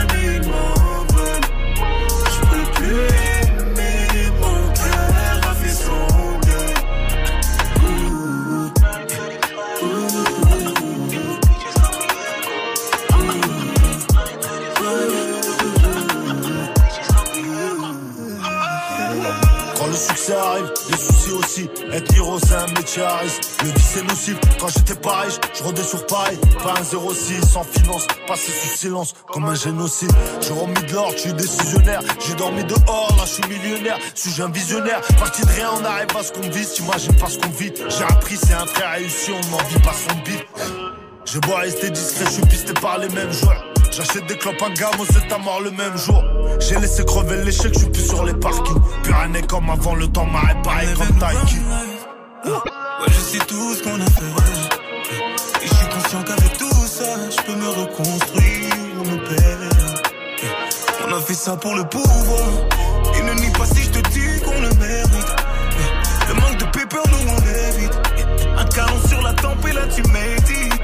Le vice c'est nocif. Quand j'étais pas riche, je rodais sur Paris. Pas un 06, sans finance. Passé sous silence, comme un génocide. J'ai remis de l'or, je suis décisionnaire. J'ai dormi dehors, là je suis millionnaire. Suis-je un visionnaire? Parti de rien, on arrive à ce qu'on vise. T'imagines pas ce qu'on vit. J'ai appris, c'est un frère réussi, on n'en vit pas son bif. J'ai beau rester discret, je suis pisté par les mêmes joueurs. J'achète des clopes à gamme, c'est à mort le même jour. J'ai laissé crever l'échec, je suis plus sur les parkings. N'est comme avant, le temps m'a réparé comme Taiki. Ouais, je sais tout ce qu'on a fait. Et je suis conscient qu'avec tout ça, je peux me reconstruire me perdre. On a fait ça pour le pouvoir. Et ne nie pas si je te dis qu'on le mérite. Le manque de paper, nous on évite. Un canon sur la tempe et là tu médites.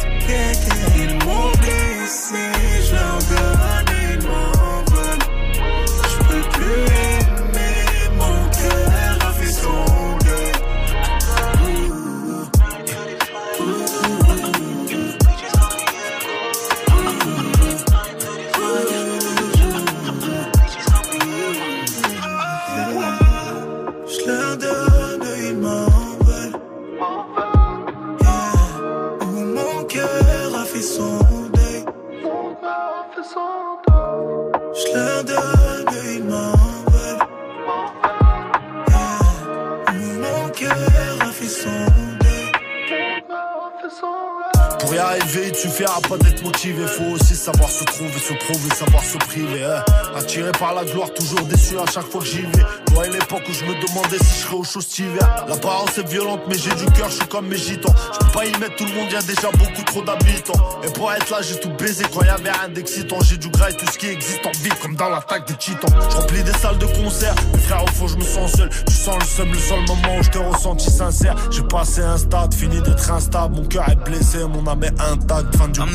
Il suffira pas d'être motivé. Faut aussi savoir se trouver, se prouver, savoir se priver. hein. Attiré par la gloire, toujours déçu à chaque fois que j'y vais. Et l'époque où je me demandais si je serais au chaud cet. L'apparence est violente, mais j'ai du cœur, je suis comme mes gitans. Pas y mettre tout le monde, y a déjà beaucoup trop d'habitants. Et pour être là, j'ai tout baisé quand y avait rien d'excitant. J'ai du gras et tout ce qui existe en vie, comme dans l'attaque des titans. Je remplis des salles de concert, mes frères au fond, je me sens seul. Tu sens le seum, le seul moment où je t'ai ressenti sincère. J'ai passé un stade, fini d'être instable. Mon cœur est blessé, mon âme est intacte. Fin du I'm.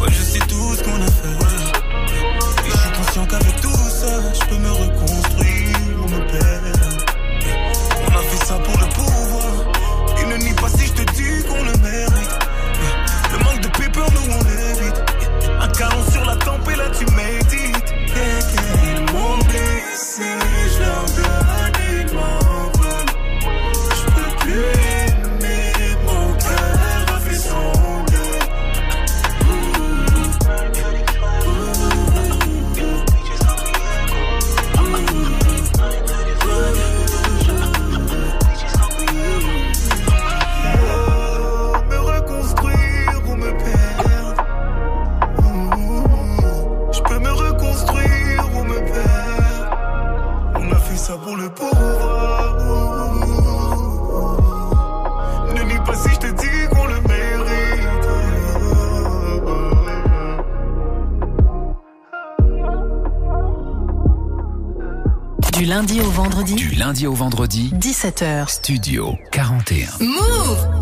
Ouais, je sais tout ce qu'on a fait. Et je suis conscient qu'avec tout ça, je peux me reconstruire vendredi, Du lundi au vendredi, 17h. Studio 41. Move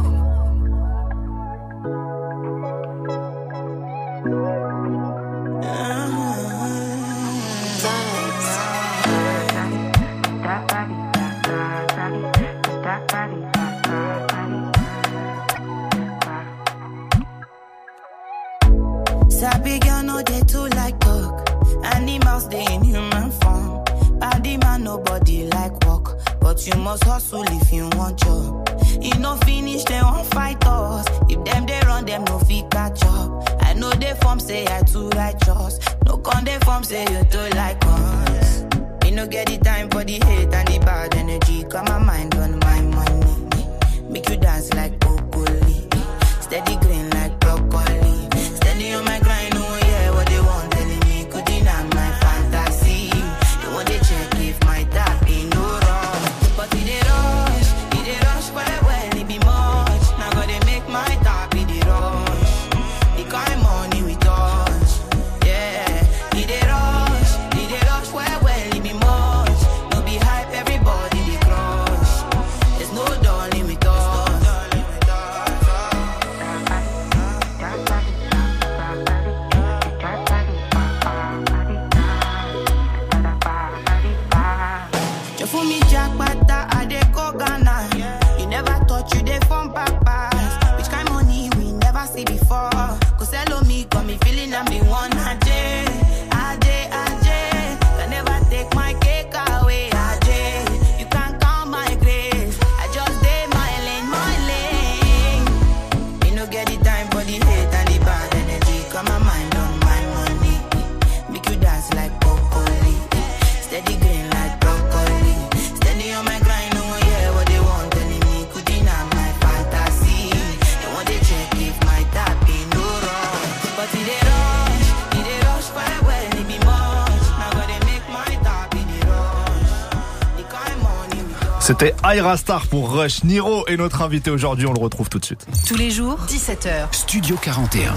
C'était Ira Star pour Rush. Niro est notre invité aujourd'hui, on le retrouve tout de suite. Tous les jours, 17h. Studio 41.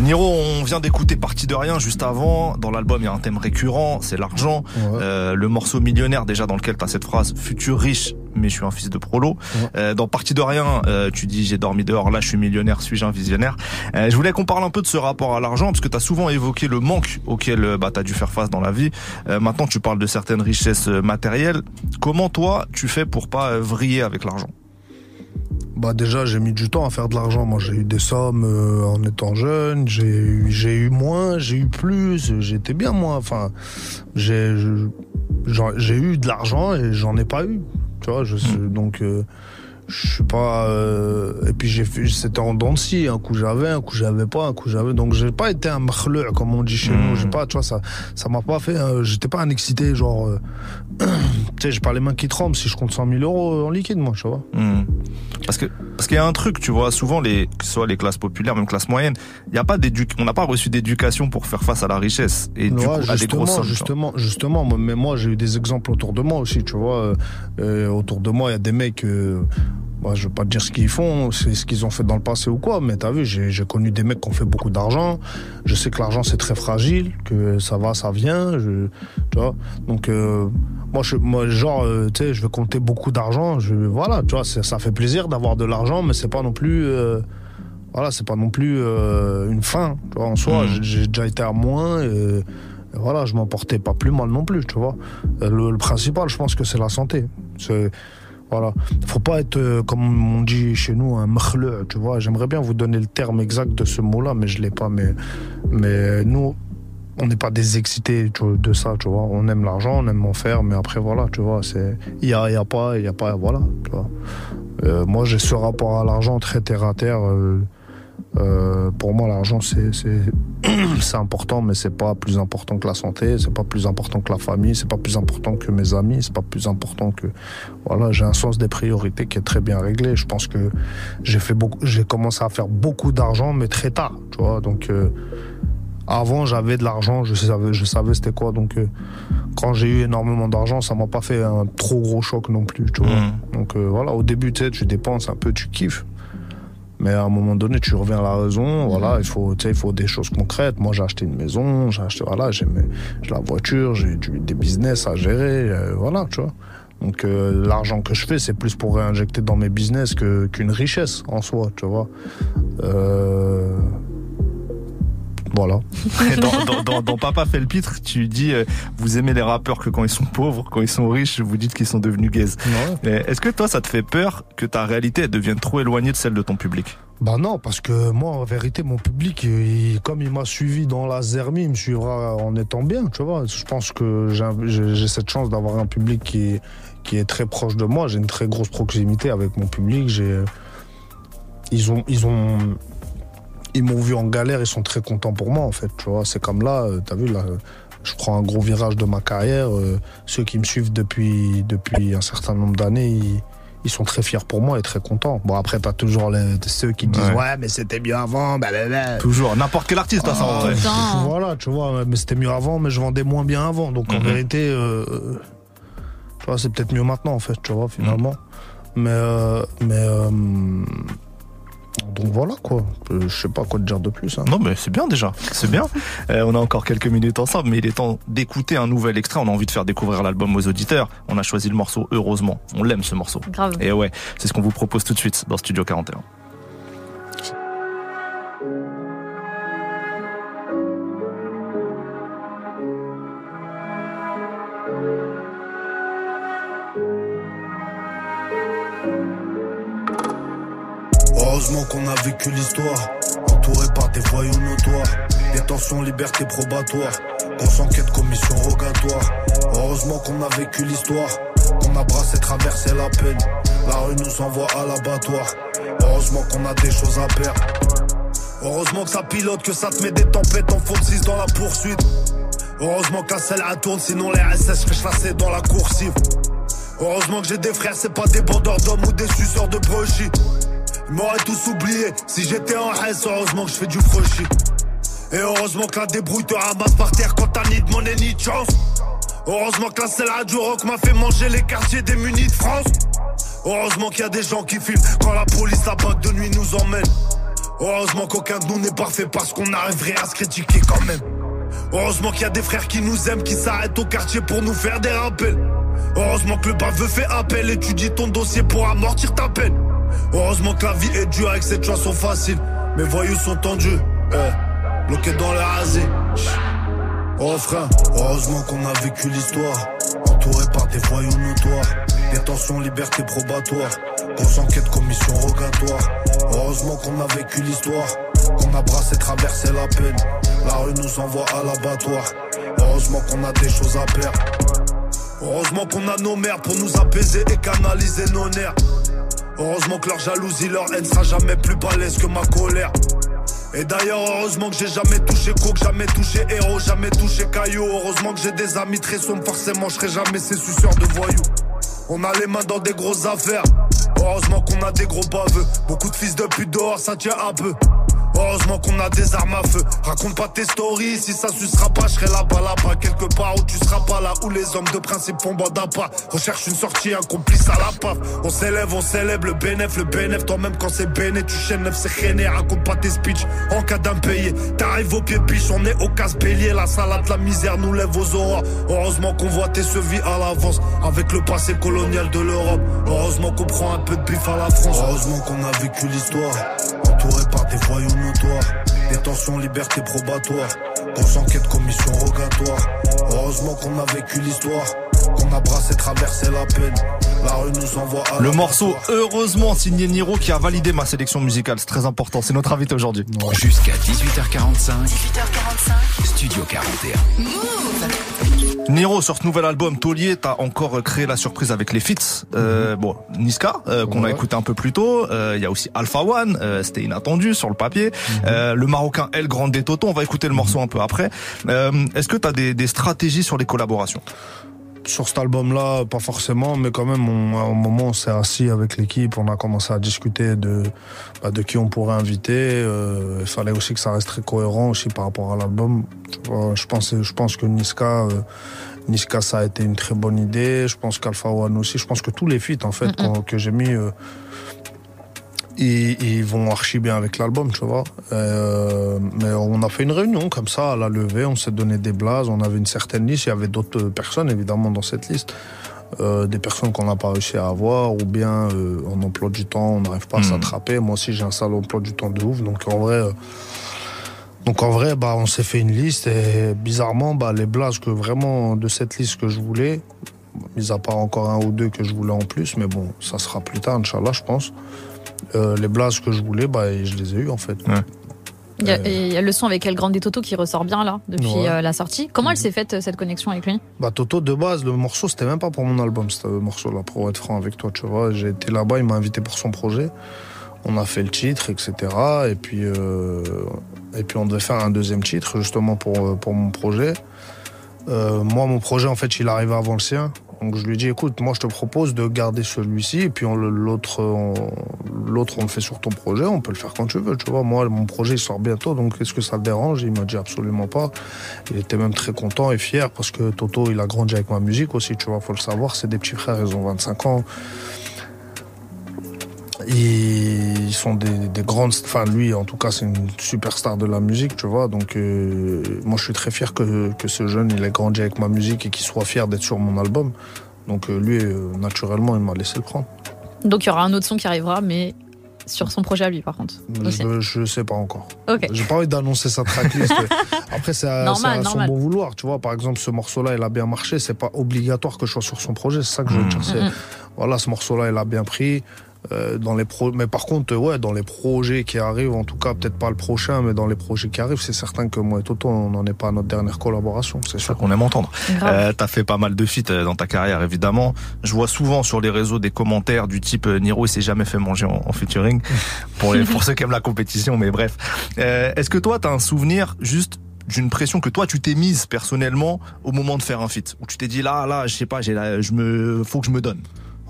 Niro, on vient d'écouter Partie de rien juste avant. Dans l'album, il y a un thème récurrent, c'est l'argent. Euh, le morceau millionnaire, déjà dans lequel tu as cette phrase futur riche, mais je suis un fils de prolo. Euh, dans Partie de rien, euh, tu dis j'ai dormi dehors, là je suis millionnaire, suis-je un visionnaire Euh, Je voulais qu'on parle un peu de ce rapport à l'argent, parce que tu as souvent évoqué le manque auquel bah, tu as dû faire face dans la vie. Euh, maintenant, tu parles de certaines richesses matérielles. Comment toi, tu fais pour pas euh, vriller avec l'argent? Bah déjà j'ai mis du temps à faire de l'argent. Moi j'ai eu des sommes euh, en étant jeune, j'ai eu, j'ai eu moins, j'ai eu plus, j'étais bien moi. Enfin j'ai j'ai eu de l'argent et j'en ai pas eu. Tu vois, je suis- donc euh, je suis pas. euh, et puis j'ai fait, c'était en dents de scie. Un coup j'avais, un coup j'avais pas, un coup j'avais. Donc j'ai pas été un mkhleur comme on dit chez nous. J'ai pas, tu vois ça, ça m'a pas fait. euh, J'étais pas un excité genre. euh, tu sais, j'ai pas les mains qui tremblent si je compte 100 000 euros en liquide, moi, tu vois. Hmm. Parce que parce qu'il y a un truc, tu vois, souvent les que ce soit les classes populaires, même classe moyenne, il y a pas on n'a pas reçu d'éducation pour faire face à la richesse et du Ouais, coup à des justement, grosses sommes. justement, mais moi j'ai eu des exemples autour de moi aussi, tu vois. euh, euh, autour de moi, il y a des mecs, euh, moi, je veux pas te dire ce qu'ils font, c'est ce qu'ils ont fait dans le passé ou quoi, mais t'as vu, j'ai connu des mecs qui ont fait beaucoup d'argent. Je sais que l'argent c'est très fragile, que ça va, ça vient, je, tu vois. Donc euh, moi, je, moi, genre, euh, tu sais, je vais compter beaucoup d'argent, je, voilà, tu vois, ça fait plaisir d'avoir de l'argent, mais c'est pas non plus. euh, voilà, c'est pas non plus une fin. Tu vois, en soi, j'ai- j'ai déjà été à moins. Et, voilà, je m'en portais pas plus mal non plus, tu vois. Le, le principal, je pense que c'est la santé. C'est voilà, faut pas être euh, comme on dit chez nous un mkhleu, tu vois. J'aimerais bien vous donner le terme exact de ce mot-là, mais je l'ai pas. Mais mais nous, on n'est pas des excités de ça, tu vois. On aime l'argent, on aime en faire, mais après voilà, tu vois, c'est il y a, y a pas, il y a pas, voilà, tu vois. Euh, moi, j'ai ce rapport à l'argent très terre à terre. euh, euh, pour moi, l'argent, c'est important, mais c'est pas plus important que la santé, c'est pas plus important que la famille, c'est pas plus important que mes amis, c'est pas plus important que voilà. J'ai un sens des priorités qui est très bien réglé. Je pense que j'ai fait beaucoup, j'ai commencé à faire beaucoup d'argent, mais très tard, tu vois. Donc euh, avant, j'avais de l'argent, je savais, je savais c'était quoi. Donc euh, quand j'ai eu énormément d'argent, ça m'a pas fait un trop gros choc non plus, tu vois. Donc euh, voilà, au début, tu sais, tu dépenses un peu, tu kiffes. Mais à un moment donné, tu reviens à la raison. Voilà, il faut, tu sais, il faut des choses concrètes. Moi, j'ai acheté une maison, j'ai acheté, voilà, j'ai la voiture, j'ai des business à gérer, euh, voilà, tu vois. Donc euh, l'argent que je fais, c'est plus pour réinjecter dans mes business qu'une richesse en soi, tu vois. Euh, Voilà. dans, dans- dans- dans Papa fait le pitre, tu dis euh, vous aimez les rappeurs que quand ils sont pauvres, quand ils sont riches, vous dites qu'ils sont devenus gays. Euh, Est-ce que toi, ça te fait peur que ta réalité elle devienne trop éloignée de celle de ton public? Bah non, parce que moi, en vérité, mon public, il- comme il m'a suivi dans la Zermi, il me suivra en étant bien, tu vois. Je pense que j'ai cette chance d'avoir un public qui est, qui est très proche de moi. J'ai une très grosse proximité avec mon public. J'ai, ils ont, ils ont, ils m'ont vu en galère. Ils sont très contents pour moi, en fait. Tu vois, c'est comme là, euh, t'as vu là. Je prends un gros virage de ma carrière. euh, ceux qui me suivent depuis, depuis un certain nombre d'années, ils, ils sont très fiers pour moi et très contents. Bon, après, t'as toujours les, ceux qui disent Ouais. Ouais, mais c'était mieux avant, blablabla. Toujours, n'importe quel artiste, hein, ça, en vrai. Voilà, tu vois, mais c'était mieux avant, mais je vendais moins bien avant. Donc en Mhm. vérité, euh, tu vois, c'est peut-être mieux maintenant, en fait, tu vois, finalement. Mais, euh, mais, euh, donc voilà, quoi. Euh, Je sais pas quoi te dire de plus. hein. Non, mais c'est bien déjà. C'est bien. Euh, on a encore quelques minutes ensemble, mais il est temps d'écouter un nouvel extrait. On a envie de faire découvrir l'album aux auditeurs. On a choisi le morceau Heureusement. On l'aime ce morceau. Grave. Et ouais, c'est ce qu'on vous propose tout de suite dans Studio 41. Heureusement qu'on a vécu l'histoire, entouré par des voyous notoires. Détention, liberté probatoire, qu'on s'enquête, commission rogatoire. Heureusement qu'on a vécu l'histoire, qu'on a brassé, traversé la peine. La rue nous envoie à l'abattoir. Heureusement qu'on a des choses à perdre. Heureusement que ça pilote, que ça te met des tempêtes en de 6 dans la poursuite. Heureusement que la selle elle tourne, sinon les SS seraient chassés dans la coursive. Heureusement que j'ai des frères, c'est pas des bandeurs d'hommes ou des suceurs de brochis. Ils m'auraient tous oublié si j'étais en haisse. Heureusement que je fais du freuchi. Et heureusement que la débrouille te ramasse par terre quand t'as ni de monnaie ni de chance. Heureusement que la à du rock m'a fait manger les quartiers démunis de France. Heureusement qu'il y a des gens qui filment quand la police la bague de nuit nous emmène. Heureusement qu'aucun de nous n'est parfait parce qu'on arriverait à se critiquer quand même. Heureusement qu'il y a des frères qui nous aiment, qui s'arrêtent au quartier pour nous faire des rappels. Heureusement que le baveux fait appel, étudie ton dossier pour amortir ta peine. Heureusement que la vie est dure ces choix sont faciles. Mes voyous sont tendus, eh, bloqués dans le rasé. Oh frère, heureusement qu'on a vécu l'histoire, entouré par des voyous notoires. Détention, liberté probatoire, qu'on s'enquête, commission rogatoire. Heureusement qu'on a vécu l'histoire, qu'on a brassé, traversé la peine. La rue nous envoie à l'abattoir. Heureusement qu'on a des choses à perdre. Heureusement qu'on a nos mères pour nous apaiser et canaliser nos nerfs. Heureusement que leur jalousie, leur haine sera jamais plus balèze que ma colère. Et d'ailleurs, heureusement que j'ai jamais touché coke, jamais touché héros, jamais touché caillou. Heureusement que j'ai des amis très sombres, forcément je serai jamais ces suceurs de voyous. On a les mains dans des grosses affaires. Heureusement qu'on a des gros baveux. Beaucoup de fils de pute dehors, ça tient un peu. Heureusement qu'on a des armes à feu. Raconte pas tes stories, si ça sucera pas, je serai là-bas, là-bas, quelque part où tu seras pas là, où les hommes de principe font bande à pas. Recherche une sortie, un complice à la paf. On s'élève, on célèbre le bénéf, le bénéf, toi-même quand c'est béné, tu chaînes c'est rené, raconte pas tes speeches. En cas d'impayé, t'arrives au pied biche, on est au casse-bélier, la salade, la misère nous lève aux aurores. Heureusement qu'on voit tes sevis à l'avance, avec le passé colonial de l'Europe. Heureusement qu'on prend un peu de bif à la France. Heureusement qu'on a vécu l'histoire, par des voyous notoires. Détention, liberté probatoire, qu'on s'enquête, commission rogatoire. Heureusement qu'on a vécu l'histoire, qu'on a brassé, traversé la peine. La rue nous envoie à Le morceau Heureusement signé Niro qui a validé ma sélection musicale. C'est très important. C'est notre invité aujourd'hui. Jusqu'à 18h45. 18h45. Studio 41. Niro, sur ce nouvel album Taulier, t'as encore créé la surprise avec les feats. Euh, bon, Niska, euh, qu'on a écouté un peu plus tôt. Euh, Il y a aussi Alpha One, euh, c'était inattendu sur le papier. Euh, le Marocain El Grande Toto, on va écouter le morceau un peu après. Euh, Est-ce que t'as des, des stratégies sur les collaborations? Sur cet album-là, pas forcément, mais quand même, on, à un moment, on s'est assis avec l'équipe, on a commencé à discuter de, bah, de qui on pourrait inviter. Euh, il fallait aussi que ça reste très cohérent aussi par rapport à l'album. Je pense, je pense que Niska, euh, Niska, ça a été une très bonne idée. Je pense qu'Alpha One aussi. Je pense que tous les feats, en fait, que j'ai mis, euh, ils, ils vont archi bien avec l'album, tu vois. Euh, mais on a fait une réunion comme ça, à la levée, on s'est donné des blases, on avait une certaine liste, il y avait d'autres personnes évidemment dans cette liste. Euh, des personnes qu'on n'a pas réussi à avoir, ou bien euh, en emploi du temps, on n'arrive pas à Mhm. s'attraper. Moi aussi, j'ai un sale emploi du temps de ouf, donc en vrai, euh, donc en vrai, bah, on s'est fait une liste et bizarrement, bah, les blases que vraiment de cette liste que je voulais, mis à part encore un ou deux que je voulais en plus, mais bon, ça sera plus tard, Inch'Allah, je pense. Euh, les blases que je voulais, bah, je les ai eu en fait. Il y, a, et il y a le son avec El Grande Toto qui ressort bien là depuis Ouais. euh, la sortie. Comment elle s'est faite euh, cette connexion avec lui? Bah Toto de base le morceau c'était même pas pour mon album ce morceau là pour être franc avec toi tu vois. J'ai été là-bas il m'a invité pour son projet. On a fait le titre etc et puis euh, et puis on devait faire un deuxième titre justement pour euh, pour mon projet. Euh, moi mon projet en fait il arrivait avant le sien donc je lui ai dit écoute moi je te propose de garder celui-ci et puis l'autre on le fait sur ton projet on peut le faire quand tu veux tu vois moi mon projet il sort bientôt donc est-ce que ça te dérange? Il m'a dit absolument pas il était même très content et fier parce que Toto, il a grandi avec ma musique aussi, tu vois, faut le savoir. C'est des petits frères, ils ont 25 ans. Ils sont des, des grandes. Enfin, lui, en tout cas, c'est une superstar de la musique, tu vois. Donc, euh, moi, je suis très fier que, que ce jeune, il ait grandi avec ma musique et qu'il soit fier d'être sur mon album. Donc, euh, lui, euh, naturellement, il m'a laissé le prendre. Donc il y aura un autre son qui arrivera, mais sur son projet à lui par contre. Je, je sais pas encore. Ok. J'ai pas envie d'annoncer sa tracklist. Après, c'est à, Normal, c'est à son bon vouloir. Tu vois, par exemple, ce morceau-là, il a bien marché. C'est pas obligatoire que je sois sur son projet. C'est ça que je veux dire. C'est, Mhm. voilà, ce morceau-là, il a bien pris. Euh, dans les pro... Mais par contre, ouais, dans les projets qui arrivent, en tout cas, peut-être pas le prochain, mais dans les projets qui arrivent, c'est certain que moi et Toto, on n'en est pas à notre dernière collaboration. C'est sûr. qu'on aime entendre. Euh, T'as fait pas mal de feats euh, dans ta carrière, évidemment. Je vois souvent sur les réseaux des commentaires du type euh, Niro, il s'est jamais fait manger en, en featuring. pour, les, pour ceux qui aiment la compétition, mais bref. Euh, Est-ce que toi, t'as un souvenir juste d'une pression que toi tu t'es mise personnellement au moment de faire un feat? Où tu t'es dit là là je sais pas j'ai la- je me faut que je me donne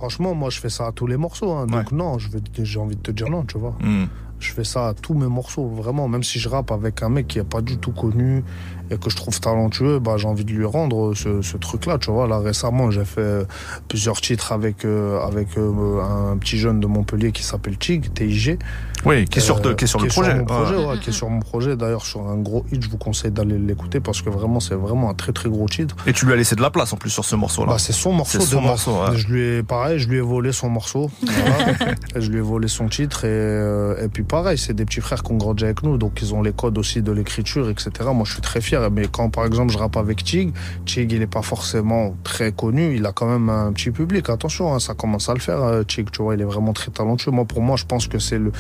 Franchement, moi, je fais ça à tous les morceaux. hein. Donc, non, j'ai envie de te dire non, tu vois. Hmm. Je fais ça à tous mes morceaux, vraiment. Même si je rappe avec un mec qui est pas du tout connu et que je trouve talentueux, bah, j'ai envie de lui rendre ce, ce truc-là, tu vois. Là, récemment, j'ai fait plusieurs titres avec, euh, avec euh, un petit jeune de Montpellier qui s'appelle Tig, TIG. oui qui est sur, Euh, qui est sur le projet, mon projet, Ouais. ouais, qui est sur mon projet. D'ailleurs, sur un gros hit, je vous conseille d'aller l'écouter parce que vraiment, c'est vraiment un très très gros titre. et tu lui as laissé de la place en plus sur ce morceau là Bah, c'est son morceau C'est son de morceau, ouais. Je lui ai, pareil, je lui ai volé son morceau. Voilà. Et je lui ai volé son titre. Et, euh, et puis pareil, c'est des petits frères qui ont grandi avec nous. Donc ils ont les codes aussi de l'écriture, etc. Moi, je suis très fier. Mais quand, par exemple, je rappe avec Tig, Tig, il est pas forcément très connu. Il a quand même un petit public. Attention, hein, ça commence à le faire, euh, Tig. Tu vois, il est vraiment très talentueux. Moi, pour moi, je pense que c'est le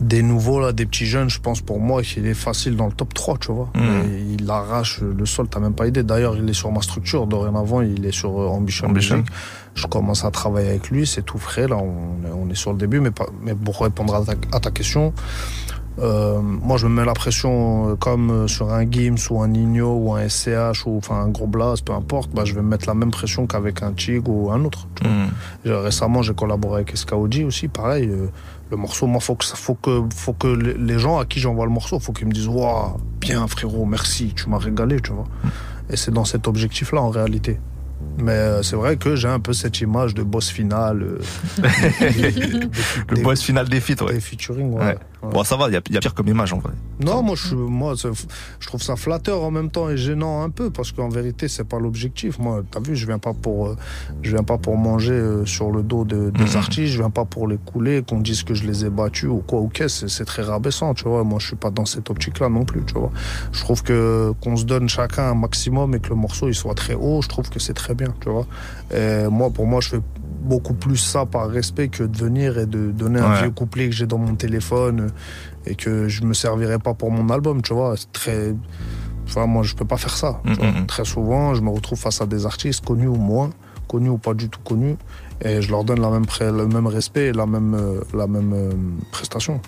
des nouveaux là, des petits jeunes, je pense pour moi qu'il est facile dans le top 3, tu vois. Mm. Et il arrache le sol, t'as même pas idée. D'ailleurs, il est sur ma structure, dorénavant, il est sur euh, Ambition, Ambition. Music. Je commence à travailler avec lui, c'est tout frais, là, on est, on est sur le début, mais, pas, mais pour répondre à ta, à ta question, euh, moi je me mets la pression euh, comme euh, sur un Gims ou un Nino ou un SCH ou enfin un gros blast, peu importe, bah, je vais me mettre la même pression qu'avec un Tig ou un autre. tu vois. J'ai- Récemment, j'ai collaboré avec SKOG aussi, pareil. euh, le morceau, moi, faut que, faut que, faut que les gens à qui j'envoie le morceau, faut qu'ils me disent, waouh, bien frérot, merci, tu m'as régalé, tu vois. Et c'est dans cet objectif-là, en réalité. Mais c'est vrai que j'ai un peu cette image de boss final. euh, des- des- le des- boss final des feats ouais. des featuring, ouais. Ouais. Ouais. bon ça va il y a, il y a pire comme image en vrai Non, moi, je, moi, je trouve ça flatteur en même temps et gênant un peu parce qu'en vérité, c'est pas l'objectif. Moi, t'as vu, je viens pas pour, euh, je viens pas pour manger euh, sur le dos de- des Mhm. artistes. Je viens pas pour les couler, qu'on dise que je les ai battus ou quoi ou qu'est-ce. C'est- C'est très rabaissant, tu vois. Moi, je suis pas dans cette optique-là non plus, tu vois. Je trouve que qu'on se donne chacun un maximum et que le morceau il soit très haut. Je trouve que c'est très bien, tu vois. Et moi, pour moi, je fais beaucoup plus ça par respect que de venir et de donner un Ouais. vieux couplet que j'ai dans mon téléphone euh, et que je me servirai pas pour mon album, tu vois. C'est très. Enfin, moi, je peux pas faire ça. Mm, mm, mm. Très souvent, je me retrouve face à des artistes connus ou moins, connus ou pas du tout connus, et je leur donne la même le même respect et la même, euh, la même euh, prestation.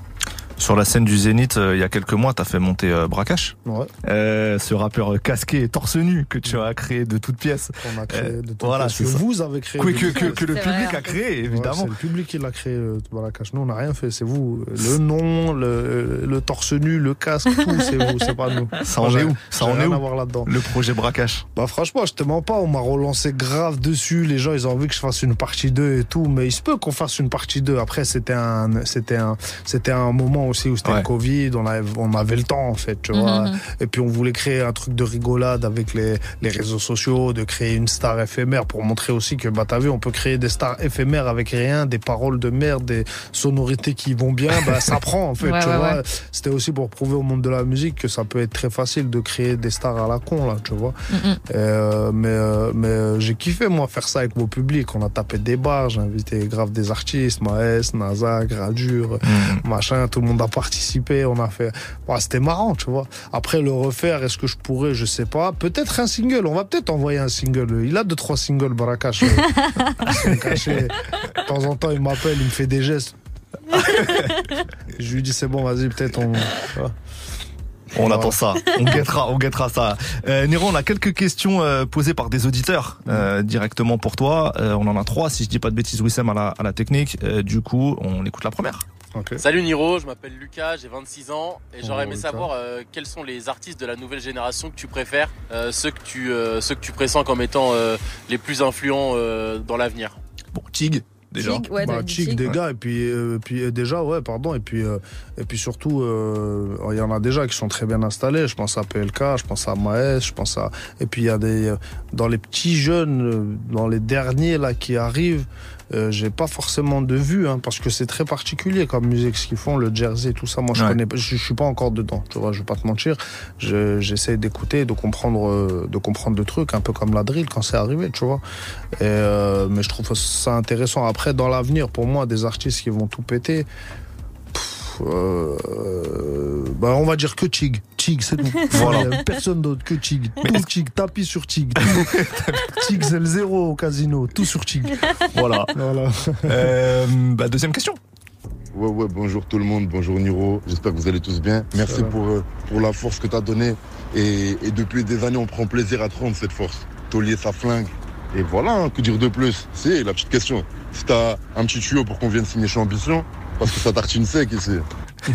Sur la scène du Zénith, euh, il y a quelques mois, t'as fait monter euh, Brakash. Ouais. Euh, ce rappeur casqué et torse nu que tu as créé de toutes pièces. On a créé de toutes voilà, pièces c'est que ça. vous avez créé. Que, que, le public vrai. a créé, Ouais, évidemment. c'est le public qui l'a créé, euh, Barakash. Nous, on n'a rien fait. C'est vous. Le nom, le, le torse nu, le casque, tout, c'est vous. C'est pas nous. Ça en est où? Ça en est rien où? à voir là-dedans. Le projet Brakash. Bah franchement, je te mens pas, on m'a relancé grave dessus. Les gens, ils ont envie que je fasse une partie 2 et tout, mais il se peut qu'on fasse une partie 2. Après, c'était un, c'était un, c'était un moment aussi où c'était Ouais. le Covid, on avait, on avait le temps en fait, tu vois. Mhm. Et puis on voulait créer un truc de rigolade avec les, les réseaux sociaux, de créer une star éphémère pour montrer aussi que bah t'as vu, on peut créer des stars éphémères avec rien, des paroles de merde, des sonorités qui vont bien. Bah ça prend en fait, Ouais, tu ouais, vois. ouais. C'était aussi pour prouver au monde de la musique que ça peut être très facile de créer des stars à la con là, tu vois. Mhm. Euh, mais euh, mais euh, j'ai kiffé moi faire ça avec mon public. On a tapé des bars, j'ai invité grave des artistes, Maes, Naza, Gradure, Mhm. machin. Tout le monde a participé. On a fait. Ouais, C'était marrant, tu vois. Après le refaire, est-ce que je pourrais Je sais pas. Peut-être un single. On va peut-être envoyer un single. Il a deux trois singles, Barakash. Ils sont cachés. De temps en temps, il m'appelle, il me fait des gestes. je lui dis c'est bon, vas-y, peut-être on. On Voilà. attend ça. On guettera, on guettera ça. Euh, Nero, on a quelques questions euh, posées par des auditeurs euh, directement pour toi. Euh, on en a trois, si je dis pas de bêtises, Wissem à la, à la technique. Euh, du coup, on écoute la première. Salut Niro, je m'appelle Lucas, j'ai 26 ans et j'aurais Oh, aimé Lucas. savoir euh, quels sont les artistes de la nouvelle génération que tu préfères, euh, ceux que tu euh, ceux que tu pressens comme étant euh, les plus influents euh, dans l'avenir? Bon, Tig, déjà. Tig, ouais, bah, chic des gars et puis euh, puis déjà ouais pardon et puis euh, et puis surtout euh, il y en a déjà qui sont très bien installés je pense à PLK je pense à Maes je pense à et puis il y a des dans les petits jeunes dans les derniers là qui arrivent euh, j'ai pas forcément de vue hein, parce que c'est très particulier comme musique ce qu'ils font le jersey tout ça moi je Ouais. connais je, je suis pas encore dedans tu vois je vais pas te mentir Je- j'essaie d'écouter de comprendre euh, de comprendre le truc un peu comme la drill quand c'est arrivé tu vois et, euh, mais je trouve ça intéressant. Après, dans l'avenir, pour moi, des artistes qui vont tout péter, euh, bah, on va dire que Tig. Tig, c'est tout. Voilà. Personne d'autre que Tig. Tout Tig, tapis sur Tig. Tig, c'est le zéro au casino. Tout sur Tig. Voilà. Voilà. Euh, bah, deuxième question. Ouais, ouais, bonjour tout le monde, bonjour Niro, j'espère que vous allez tous bien. Merci pour, euh, pour la force que tu as donnée. Et, et depuis des années, on prend plaisir à te rendre cette force. Taulier, ça flingue. Et voilà, hein, que dire de plus? C'est la petite question. Si t'as un petit tuyau pour qu'on vienne signer chez Ambition, parce que ça tartine sec ici.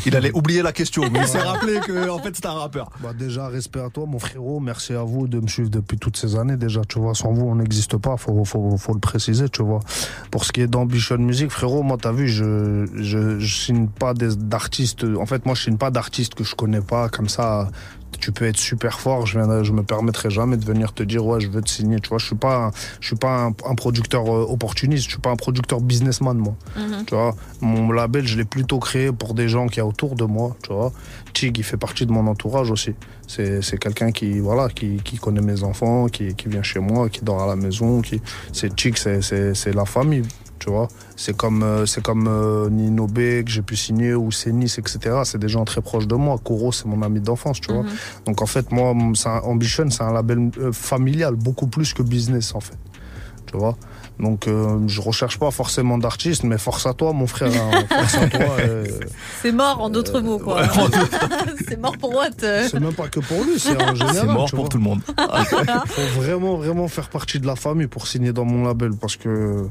Il allait oublier la question, mais il s'est rappelé que en fait c'était un rappeur. Bah déjà, respect à toi, mon frérot. Merci à vous de me suivre depuis toutes ces années. Déjà, tu vois, sans vous, on n'existe pas. Faut, faut, faut le préciser, tu vois. Pour ce qui est d'Ambition Music, frérot, moi, t'as vu, je, je, je signe pas d'artistes. En fait, moi, je signe pas d'artistes que je connais pas. Comme ça, tu peux être super fort. Je viens, je me permettrai jamais de venir te dire, ouais, je veux te signer. Tu vois, je suis pas, un- je suis pas un, un producteur euh, opportuniste. Je suis pas un producteur businessman, moi. Mhm. Tu vois, mon label, je l'ai plutôt créé pour des gens qui a autour de moi, tu vois. Tig, il fait partie de mon entourage aussi. C'est, c'est quelqu'un qui, voilà, qui, qui connaît mes enfants, qui, qui vient chez moi, qui dort à la maison, qui, c'est Tig, c'est, c'est, c'est la famille, tu vois. C'est comme, euh, c'est comme euh, Nino B que j'ai pu signer ou Sénis, etc. C'est des gens très proches de moi. Koro, c'est mon ami d'enfance, tu vois. Mhm. Donc en fait, moi, un- Ambition, c'est un label euh, familial, beaucoup plus que business, en fait. Tu vois donc euh, je recherche pas forcément d'artistes, mais force à toi, mon frère. hein. force à toi. euh, C'est mort en d'autres mots, quoi. c'est mort pour what euh. c'est même pas que pour lui, c'est en général. C'est mort pour vois. tout le monde. Faut vraiment, vraiment faire partie de la famille pour signer dans mon label parce que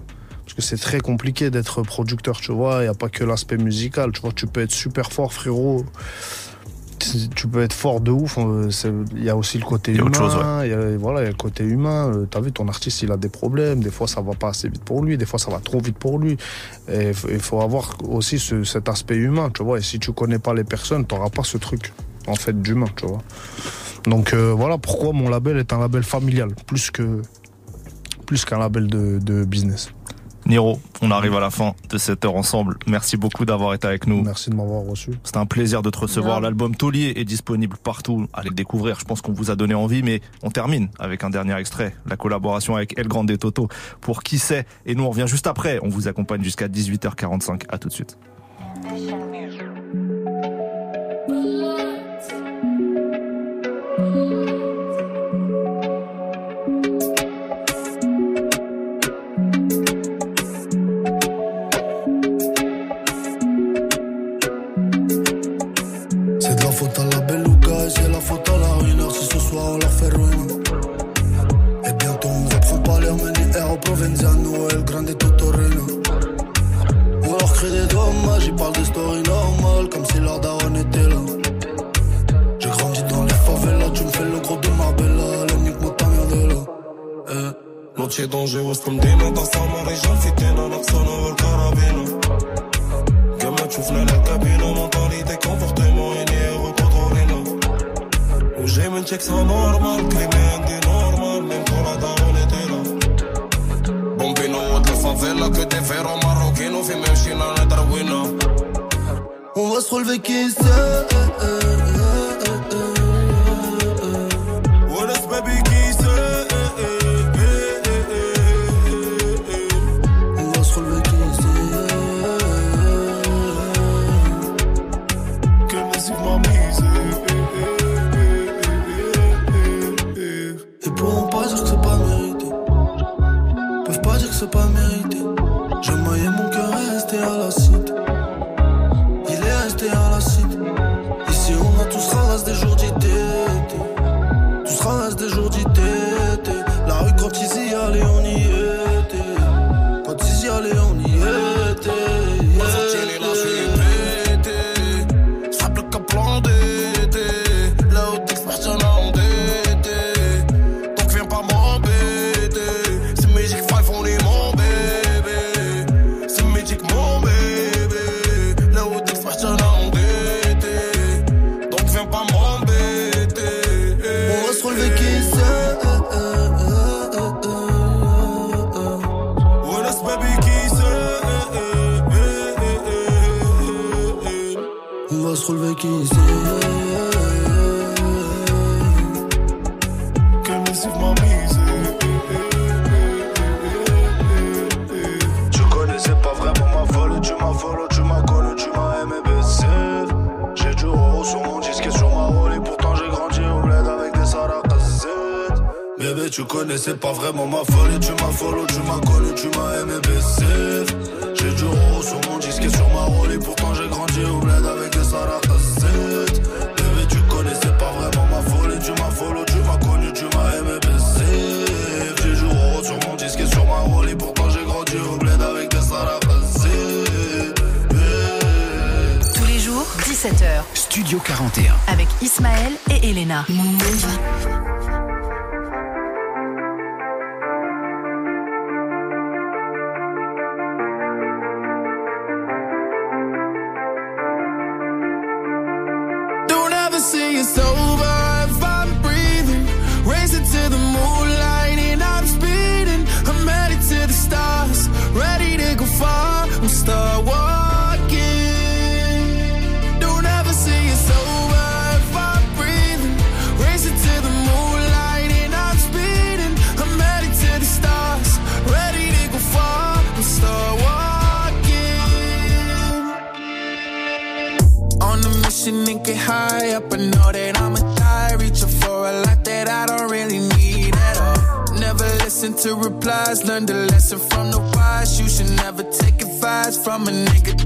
parce que c'est très compliqué d'être producteur, tu vois. Il y a pas que l'aspect musical, tu vois. Tu peux être super fort, frérot. Tu- peux être fort de ouf. euh, Il y a aussi le côté Il y a humain. autre chose, ouais. il y a- voilà, il y a le côté humain. Euh, T'as vu, ton artiste, il a des problèmes. Des fois, ça va pas assez vite pour lui. Des fois, ça va trop vite pour lui. Et il faut- il faut avoir aussi ce- cet aspect humain, tu vois. Et si tu connais pas les personnes, t'auras pas ce truc, en fait, d'humain, tu vois. Donc euh, voilà pourquoi mon label est un label familial, plus que plus qu'un label de, de business. Niro, on arrive à la fin de cette heure ensemble. Merci beaucoup d'avoir été avec nous. Merci de m'avoir reçu. C'était un plaisir de te recevoir. L'album Taulier est disponible partout. Allez le découvrir. Je pense qu'on vous a donné envie, mais on termine avec un dernier extrait. La collaboration avec El Grande Toto pour Qui sait. Et nous, on revient juste après. On vous accompagne jusqu'à 18h45. À tout de suite. ce danger o să-mi din Da sa mă rejă fi tână, dar să nu văd carabină Gămă ciufnă la cabină, mentalite conforte, mă inie rotorină Ujim în cec sa normal, crime în din normal, ne-am curat dar o netină Bombino, o de favela, cât de fero, marochino, fi meu și n-a netarguină Un vasul vechi în vraiment m'affoler, tu m'as follow, tu m'as collé, tu m'as aimé baisser. J'ai du roro sur mon disque et sur ma rôle et pourtant j'ai grandi au bled avec des salatacètes. Bébé, tu connaissais pas vraiment m'affoler, tu m'as follow, tu m'as connu, tu m'as aimé baisser. J'ai du roro sur mon disque et sur ma rôle et pourtant j'ai grandi au bled avec des salatacètes. Tous les jours, 17h. Studio 41. Avec Ismaël et Elena. Mmh. replies. Learn the lesson from the wise. You should never take advice from a nigga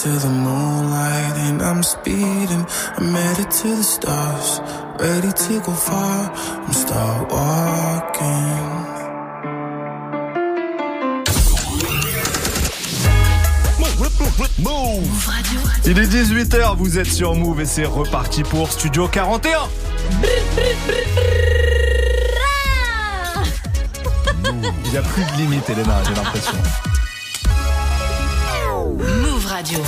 Racing to the moonlight and I'm speeding. I'm headed to the stars, ready to go far. I'm start walking. Move Il est 18h, vous êtes sur Move et c'est reparti pour Studio 41 Il n'y a plus de limite, Elena, j'ai l'impression. Radio.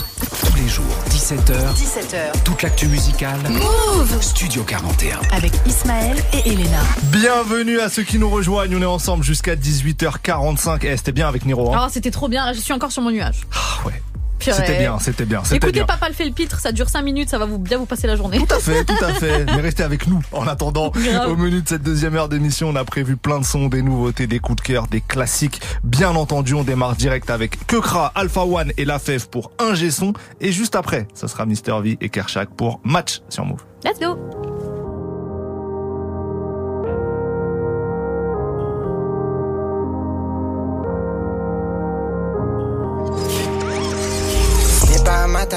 Tous les jours, 17h. 17h. Toute l'actu musicale. Move Studio 41. Avec Ismaël et Elena. Bienvenue à ceux qui nous rejoignent, on est ensemble jusqu'à 18h45. Eh, c'était bien avec Niro. Hein Oh, c'était trop bien. Là, je suis encore sur mon nuage. Ah ouais. C'était bien, c'était bien, c'était Écoutez, bien. papa le fait le pitre, ça dure 5 minutes, ça va vous bien vous passer la journée. Tout à fait, tout à fait. Mais restez avec nous. En attendant, au menu de cette deuxième heure d'émission, on a prévu plein de sons, des nouveautés, des coups de cœur, des classiques. Bien entendu, on démarre direct avec Kekra, Alpha One et La Fève pour un G-son. Et juste après, ça sera Mister V et Kershak pour Match sur Move. Let's go.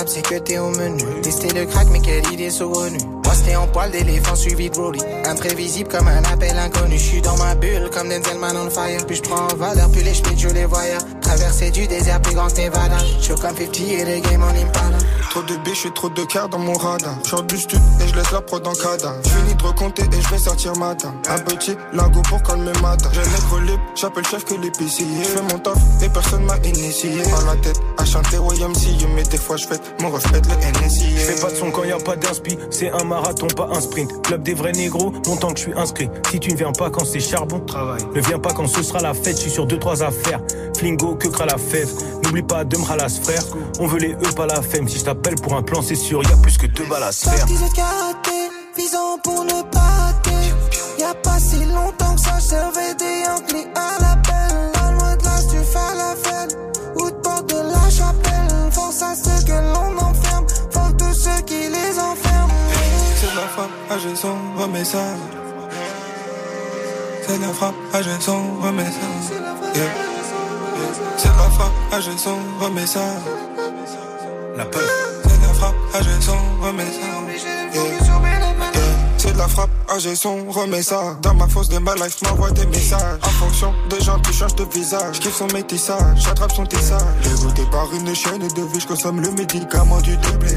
C'est que t'es au menu. Tester le crack, mais quelle idée saugrenue. Moi, c'était en poil d'éléphant suivi de Broly. Imprévisible comme un appel inconnu. Je suis dans ma bulle comme Denzel Man on fire. Puis je prends en valeur, puis les schmitts, je les voyais. Traverser du désert plus grand que Nevada. Je suis comme 50 et les game en Impala. Trop de biches et trop de cœur dans mon radar. Je sors du stud et je laisse la prod en cadavre. Je finis de recompter et je vais sortir matin. Un petit lago pour calmer matin. J'ai nègre libre, j'appelle chef que l'épicier. Je fais mon taf et personne m'a initié. Par la tête à chanter YMCA, mais des fois je fais mon reflet le NSI. Je fais pas de son quand y a pas d'inspi, c'est un marathon, pas un sprint. Club des vrais négros, longtemps que je suis inscrit. Si tu ne viens pas quand c'est charbon, travail. Ne viens pas quand ce sera la fête, je suis sur deux trois affaires. Flingo, que cra la fève. N'oublie pas de me ralasse frère. On veut les E, pas la femme. Si je t'appelle pour un plan, c'est sûr, y a plus que deux balles à se faire. Visant pour ne pas rater. Y'a pas si longtemps que ça, je servais des Yankees à l'appel. Pas frappe, j'ai son remets ça. C'est de la frappe, j'ai son remets ça. Yeah. Yeah. C'est la frappe, j'ai son remets ça. La peur. C'est de la frappe, j'ai son remets ça. Yeah. Yeah. C'est de la frappe, j'ai son remets ça. Dans ma fosse de ma life, m'envoie des messages. En fonction des gens qui changent de visage. J'kiffe son métissage, j'attrape son tissage. Dégoûté par une chaîne de vie, j'consomme le médicament du doublé.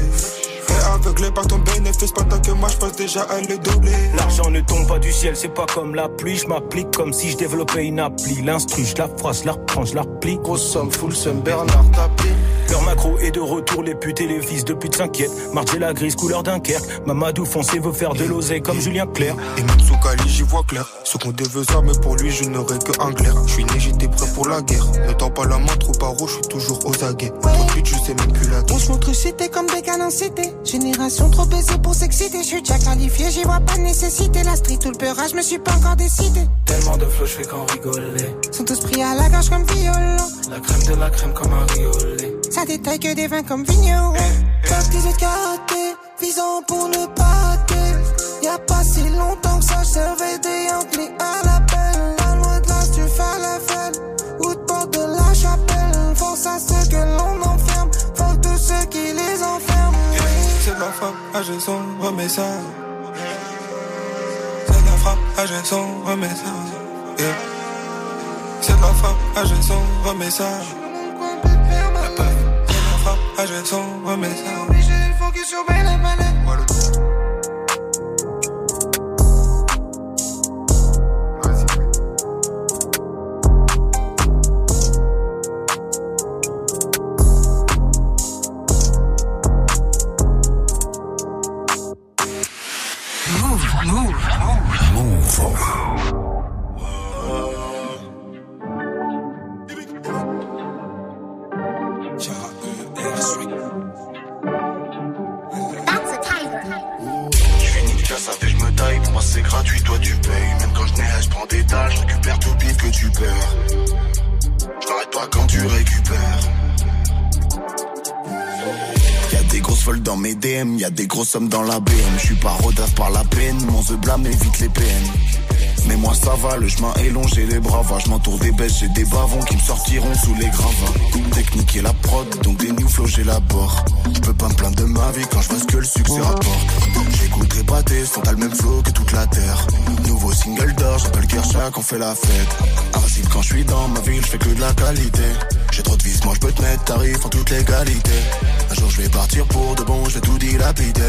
Fait aveuglé par ton bénéfice pendant que moi j'passe déjà à le doubler. L'argent ne tombe pas du ciel, c'est pas comme la pluie. Je m'applique comme si je développais une appli. L'instru, je la phrase, je la reprends, je la replie. Grosse somme, full somme, Bernard tapis. Leur macro est de retour, les putes et les fils de pute s'inquiètent. Marché la grise, couleur Dunkerque. Mamadou foncé veut faire de l'oseille comme Julien Clerc. Et Mitsukali, j'y vois clair. Ce qu'on devait ça, mais pour lui, je n'aurais que un clair. Je suis né, j'étais prêt pour la guerre. Ne tends pas la main trop par je suis toujours aux aguets. Pute, je sais même plus la On se montre cité comme des canons cités. Génération trop baisée pour s'exciter. Je suis déjà qualifié, j'y vois pas de nécessité. La street ou le peurage, je me suis pas encore décidé. Tellement de flow, je fais qu'en rigoler. Sont tous pris à la gorge comme violon. La crème de la crème comme un riolet. Ça détaille que des vins comme vigneron. Parti de karaté, visant pour ne pas rater. Y'a pas si longtemps que ça, je servais des Yankees à l'appel. Pas loin de là, tu fais la fête. Ou de porte de la chapelle. Force à ceux que l'on enferme. Faut tous ceux qui les enferment. C'est de la frappe, ah son remets ça. C'est la frappe, j'ai son remets ça. Yeah. C'est la frappe, ah j'ai son remets ça. Remets ça. Obligé de focus sur mes DM, y'a des grosses sommes dans la BM. Je suis pas rodasse par la peine, mon The blâme évite les peines. Mais moi ça va, le chemin est long, j'ai les bras va. Je m'entoure des bêches, j'ai des bavons qui me sortiront sous les gravats. Technique et la prod, donc des new flows j'élabore. Je peux pas me plaindre de ma vie quand je vois ce que le succès rapporte. J'écoute les pâtés, sont à le même flow que toute la terre. Nouveau single d'or, j'appelle Kershak, on fait la fête. Invincible quand je suis dans ma ville, je fais que de la qualité. J'ai trop de vis, moi je peux te mettre tarif en toute légalité. Un jour je vais partir pour de bon, je vais tout dilapider.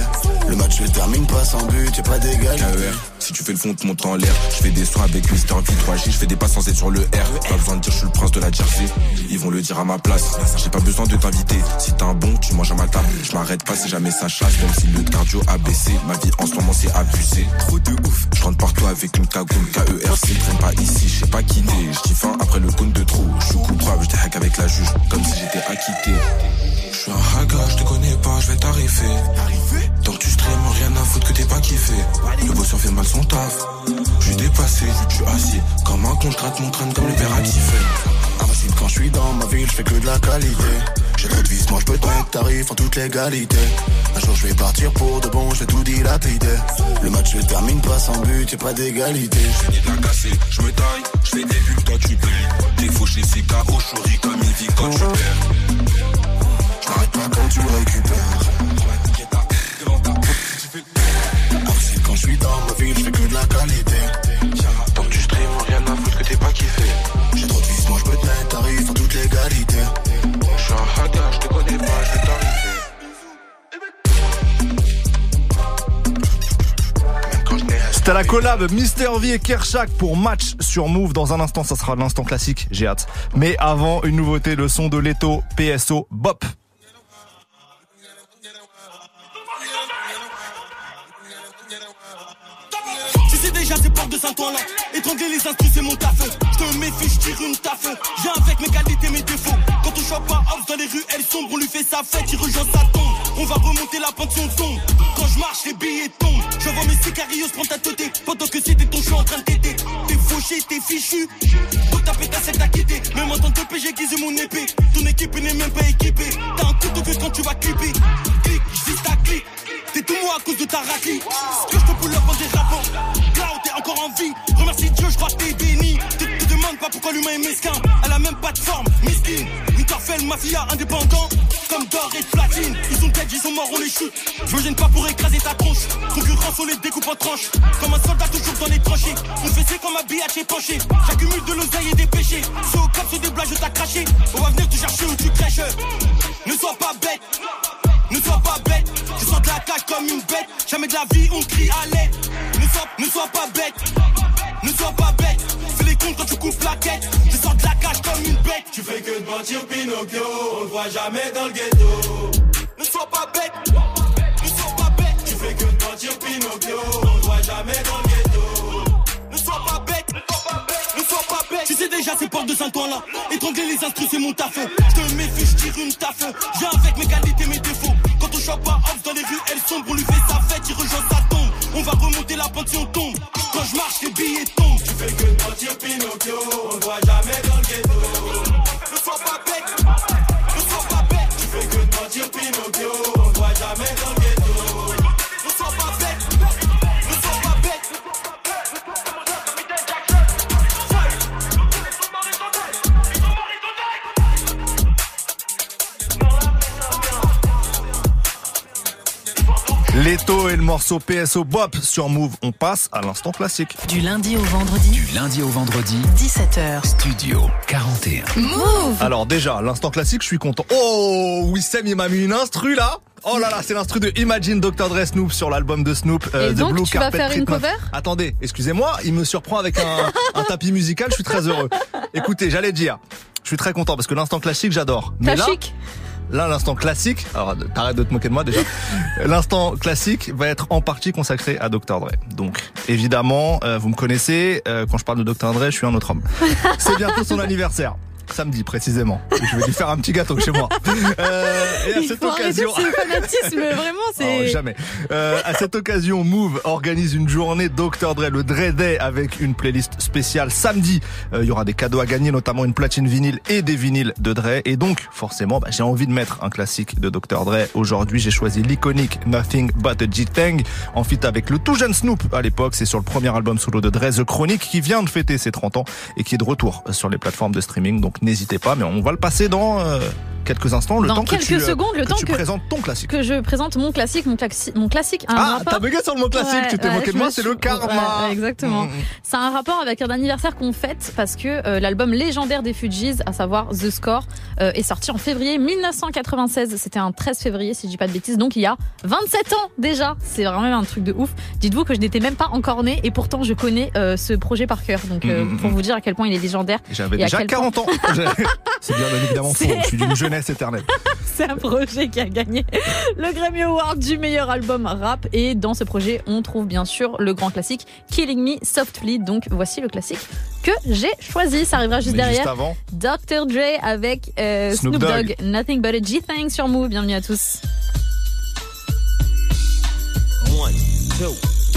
Le match se termine pas sans but, y'a pas d'égalité. KER, si tu fais le fond, te monte en l'air. Je fais des soins avec Mister V3J, je fais des passes sans sur le R. Pas besoin de dire je suis le prince de la Jersey. Ils vont le dire à ma place. J'ai pas besoin de t'inviter. Si t'as un bon, tu manges à ma table. Je m'arrête pas si jamais ça chasse. Même si le cardio a baissé. Ma vie en ce moment c'est abusé. Trop de ouf. Je rentre partout avec une cagoule KERC. Traîne pas ici, je sais pas qui t'es. Je après le compte de trop. Je suis coupable, je avec la juge. Comme si j'étais acquitté. Je suis un haga, je te connais pas, je vais t'arriver. Tant que tu stream, rien à foutre que t'es pas kiffé. Le bosseur fait mal son taf. Je suis dépassé, je suis assis. Comme un contrat mon train comme le père. Invincible quand je suis dans ma ville, je fais que de la qualité. J'ai trop de vis, moi je peux te mettre tarif en toute légalité. Un jour je vais partir pour de bon, je vais tout dilapider. Se termine pas sans but, y'a pas d'égalité. Je fais de la casser, je me taille, je fais des bulles, toi tu payes. T'es fauché, c'est KO, chouris comme il vit quand tu perds. Je m'arrête pas quand tu récupères. Invincible quand je suis dans ma ville, je fais C'était la collab Mister V et Kershak pour match sur Move. Dans un instant, ça sera l'instant classique. J'ai hâte. Mais avant, une nouveauté, le son de Leto, PSO, Bop. Étrangler les instrus c'est mon taf. Je te méfie, je tire une taf. Viens avec mes qualités, mes défauts. Quand on chope pas house dans les rues, elles sombres On lui fait sa fête, il rejoint sa tombe. On va remonter la pente on tombe Quand je marche, les billets tombent. J'envoie mes sicarios prendre ta teuté Pendant que c'était ton choix en train de t'aider T'es fauché, t'es fichu. Donc ta pétasse elle t'a quitté Même en tant que j'ai aiguisé mon épée. Ton équipe n'est même pas équipée. T'as un couteau que quand tu vas clipper. Clic, je ta clic T'es tout moi à cause de ta raclie Ce que je te pull up en dérapant Cloud, t'es encore en vie. Remercie Dieu, je crois que t'es béni. Te, te demande pas pourquoi l'humain est mesquin. Elle a même pas de forme, mesquine. Une mafia, indépendant. Comme d'or et de platine. Ils sont dead, ils sont morts, on les shoot Je me gêne pas pour écraser ta tronche. Concurrence, on les découpe en tranches. Comme un soldat toujours dans les tranchées. On fait c'est comme un est penché J'accumule de l'oseille et des péchés. C'est au cap, sur des blagues, je t'ai craché. On va venir te chercher où tu crèches. Ne sois pas bête ne sois pas bête, je sors de la cage comme une bête. Jamais de la vie on crie à l'aide. Ne sois, ne sois pas bête, ne sois pas bête. Fais les comptes quand tu coupes la quête. Je sors de la cage comme une bête. Tu fais que de mentir Pinocchio, on le voit jamais dans le ghetto. Ne sois pas bête, ne sois pas bête. Tu fais que de mentir Pinocchio, on le voit jamais dans le ghetto. Ne sois pas bête, ne sois pas bête. Tu sais déjà ces portes de Saint-Ouen là. Étrangler les instrus c'est mon taf. Je te méfie, je tire une taf. Viens avec mes qualités, mes chope pas house dans les rues, elles sombres. On lui fait sa fête, il rejoint sa tombe. On va remonter la pente si on tombe. Quand je marche, les billets tombent. Tu fais que mentir Pinocchio, on le voit jamais dans le ghetto. Ne sois pas bête, ne sois pas bête. Tu fais que mentir Pinocchio, on le voit jamais dans le Leto et le morceau PSO Bop sur Move. On passe à l'instant classique. Du lundi au vendredi. Du lundi au vendredi, 17h. Studio 41. Move Alors déjà, l'instant classique, je suis content. Oh, Wissem, il m'a mis une instru là. Oh là là, c'est l'instru de Imagine Dr. Dre Snoop sur l'album de Snoop, euh, Et The donc, Blue tu vas Carpet faire une cover? Attendez, excusez-moi, il me surprend avec un, un tapis musical, je suis très heureux. Écoutez, j'allais dire, je suis très content parce que l'instant classique, j'adore. Mais là, Classique. Là, l'instant classique, alors t'arrêtes de te moquer de moi déjà. L'instant classique va être en partie consacré à Dr. Dre. Donc, évidemment, euh, vous me connaissez, euh, quand je parle de Dr. Dre, je suis un autre homme. C'est bientôt son anniversaire. Samedi précisément. Je vais lui faire un petit gâteau chez moi. Euh, et à Il cette occasion. fanatisme, vraiment, Oh, c'est. jamais. Euh, à cette occasion, Move organise une journée Dr. Dre, le Dre Day, avec une playlist spéciale samedi. Euh, Il y aura des cadeaux à gagner, notamment une platine vinyle et des vinyles de Dre. Et donc, forcément, bah, j'ai envie de mettre un classique de Dr. Dre. Aujourd'hui, j'ai choisi l'iconique Nothing But a G-Thing, en fit avec le tout jeune Snoop à l'époque. C'est sur le premier album solo de Dre, The Chronic, qui vient de fêter ses 30 ans et qui est de retour sur les plateformes de streaming. Donc, n'hésitez pas, mais on va le passer dans euh, quelques instants. Le Dans temps que quelques tu, euh, secondes, le que temps tu que- présentes ton classique. Que je présente mon classique, mon, claxi- mon classique. a un Ah, t'as bugué sur le mot classique, tu t'es moqué de moi, c'est le karma. Ouais, exactement. Mm, mm. Ça a un rapport avec un anniversaire qu'on fête parce que euh, l'album légendaire des Fugees, à savoir The Score, euh, est sorti en février 1996. C'était un 13 février, si je dis pas de bêtises. Donc il y a 27 ans déjà. C'est vraiment un truc de ouf. Dites-vous que je n'étais même pas encore née et pourtant je connais euh, ce projet par cœur. Donc euh, Mm, mm, pour vous dire à quel point il est légendaire. J'avais déjà quel 40 point- ans. C'est bien évidemment faux. Je suis d'une jeunesse éternelle. C'est un projet qui a gagné le Grammy Award du meilleur album rap. Et dans ce projet, on trouve bien sûr le grand classique Killing Me Softly. Donc voici le classique que j'ai choisi. Ça arrivera juste Mais derrière. juste avant. Dr. Dre avec euh, Snoop Snoop, Dogg. Dogg. Nothing but a G-Thing sur Move. Bienvenue à tous. One, two,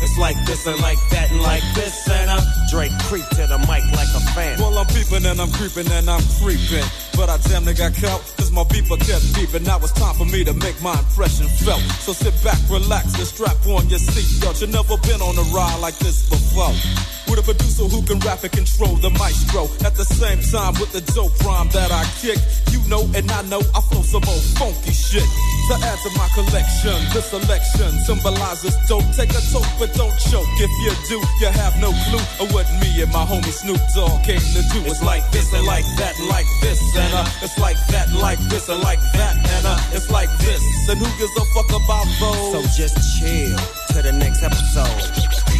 it's like this and like that and like this and uh, Drake creep to the mic like a fan. Well, I'm peeping and I'm creeping and I'm creeping. But I damn near got caught, cause my beeper kept beeping. Now it's time for me to make my impression felt. So sit back, relax, and strap on your seatbelt. You've never been on a ride like this before. With a producer who can rap and control the maestro. At the same time, with the dope rhyme that I kick. You know, and I know I flow some old funky shit. To add to my collection, this selection symbolizes dope. Take a toke, but don't choke. If you do, you have no clue of what me and my homie Snoop Dogg came to do. It's like this and like that like this and it's like that like this and like that uh, it's like this. And who gives a fuck about those? So just chill to the next episode.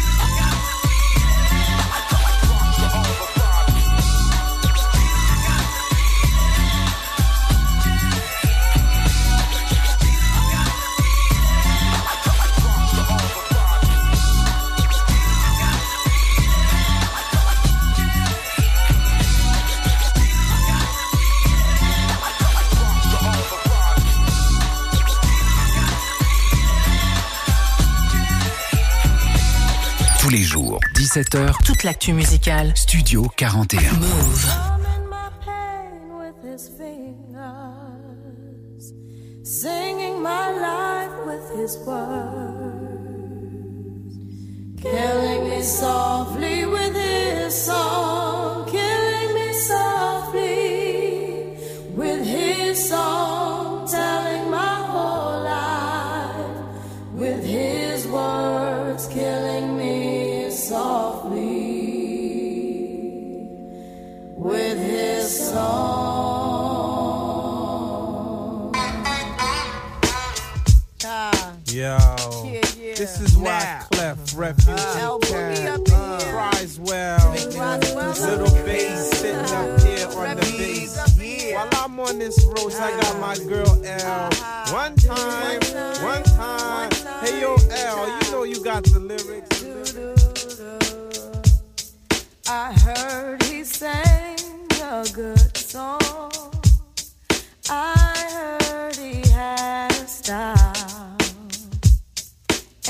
17h, toute l'actu musicale. Studio 41. Move. Singing my life with his words, killing me softly with his song, killing me softly. with his song. Yo, yeah, yeah. this is why. Clef Refugee uh, Town uh, Risewell, little bass sitting up here on the bass. While I'm on this roast, I got my girl L. One time, one time. Hey yo, L, you know you got the lyrics. I heard he said.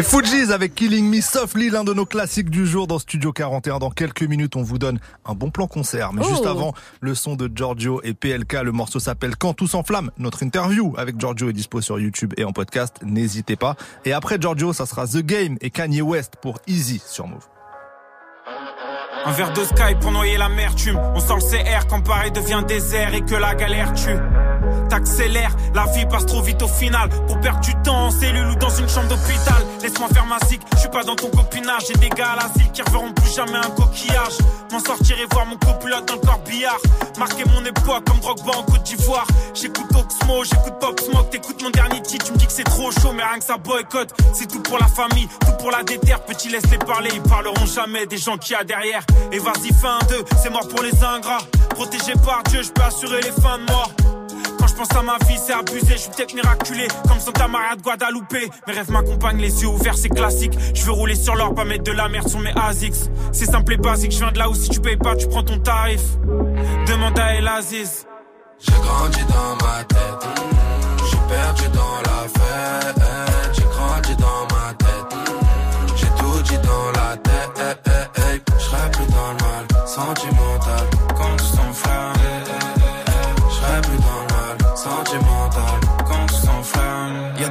Les Fujis avec Killing Me Softly, l'un de nos classiques du jour dans Studio 41. Dans quelques minutes, on vous donne un bon plan concert. Mais Oh. juste avant, le son de Giorgio et PLK. Le morceau s'appelle Quand tout s'enflamme. Notre interview avec Giorgio est dispo sur YouTube et en podcast. N'hésitez pas. Et après Giorgio, ça sera The Game et Kanye West pour Easy sur Move. Un verre de sky pour noyer l'amertume. On sent le CR quand Paris devient désert et que la galère tue. T'accélères, la vie passe trop vite au final. Pour perdre du temps en cellule ou dans une chambre d'hôpital. Laisse-moi faire ma zig, je suis pas dans ton copinage. J'ai des gars à l'asile qui reverront plus jamais un coquillage. M'en sortir et voir mon copilote dans le corbillard. Marquer mon époque comme Drogba en Côte d'Ivoire. J'écoute Oxmo, j'écoute Pop Smoke. T'écoutes mon dernier titre, tu me dis que c'est trop chaud, mais rien que ça boycotte. C'est tout pour la famille, tout pour la déterre. Petit, laisse-les parler, ils parleront jamais des gens qu'il y a derrière. Et vas-y, fin 2, c'est mort pour les ingrats. Protégé par Dieu, je peux assurer les fins de mort. Quand je pense à ma vie, c'est abusé, je suis peut-être miraculé, comme Santa Maria de Guadalupe. Mes rêves m'accompagnent, les yeux ouverts, c'est classique. Je veux rouler sur l'or, pas mettre de la merde sur mes ASICS. C'est simple et basique, je viens de là où si tu payes pas, tu prends ton tarif. Demande à El Aziz. J'ai grandi dans ma tête, j'ai perdu dans la fête. J'ai grandi dans ma tête, j'ai tout dit dans la tête. Je plus dans le mal, sentimental,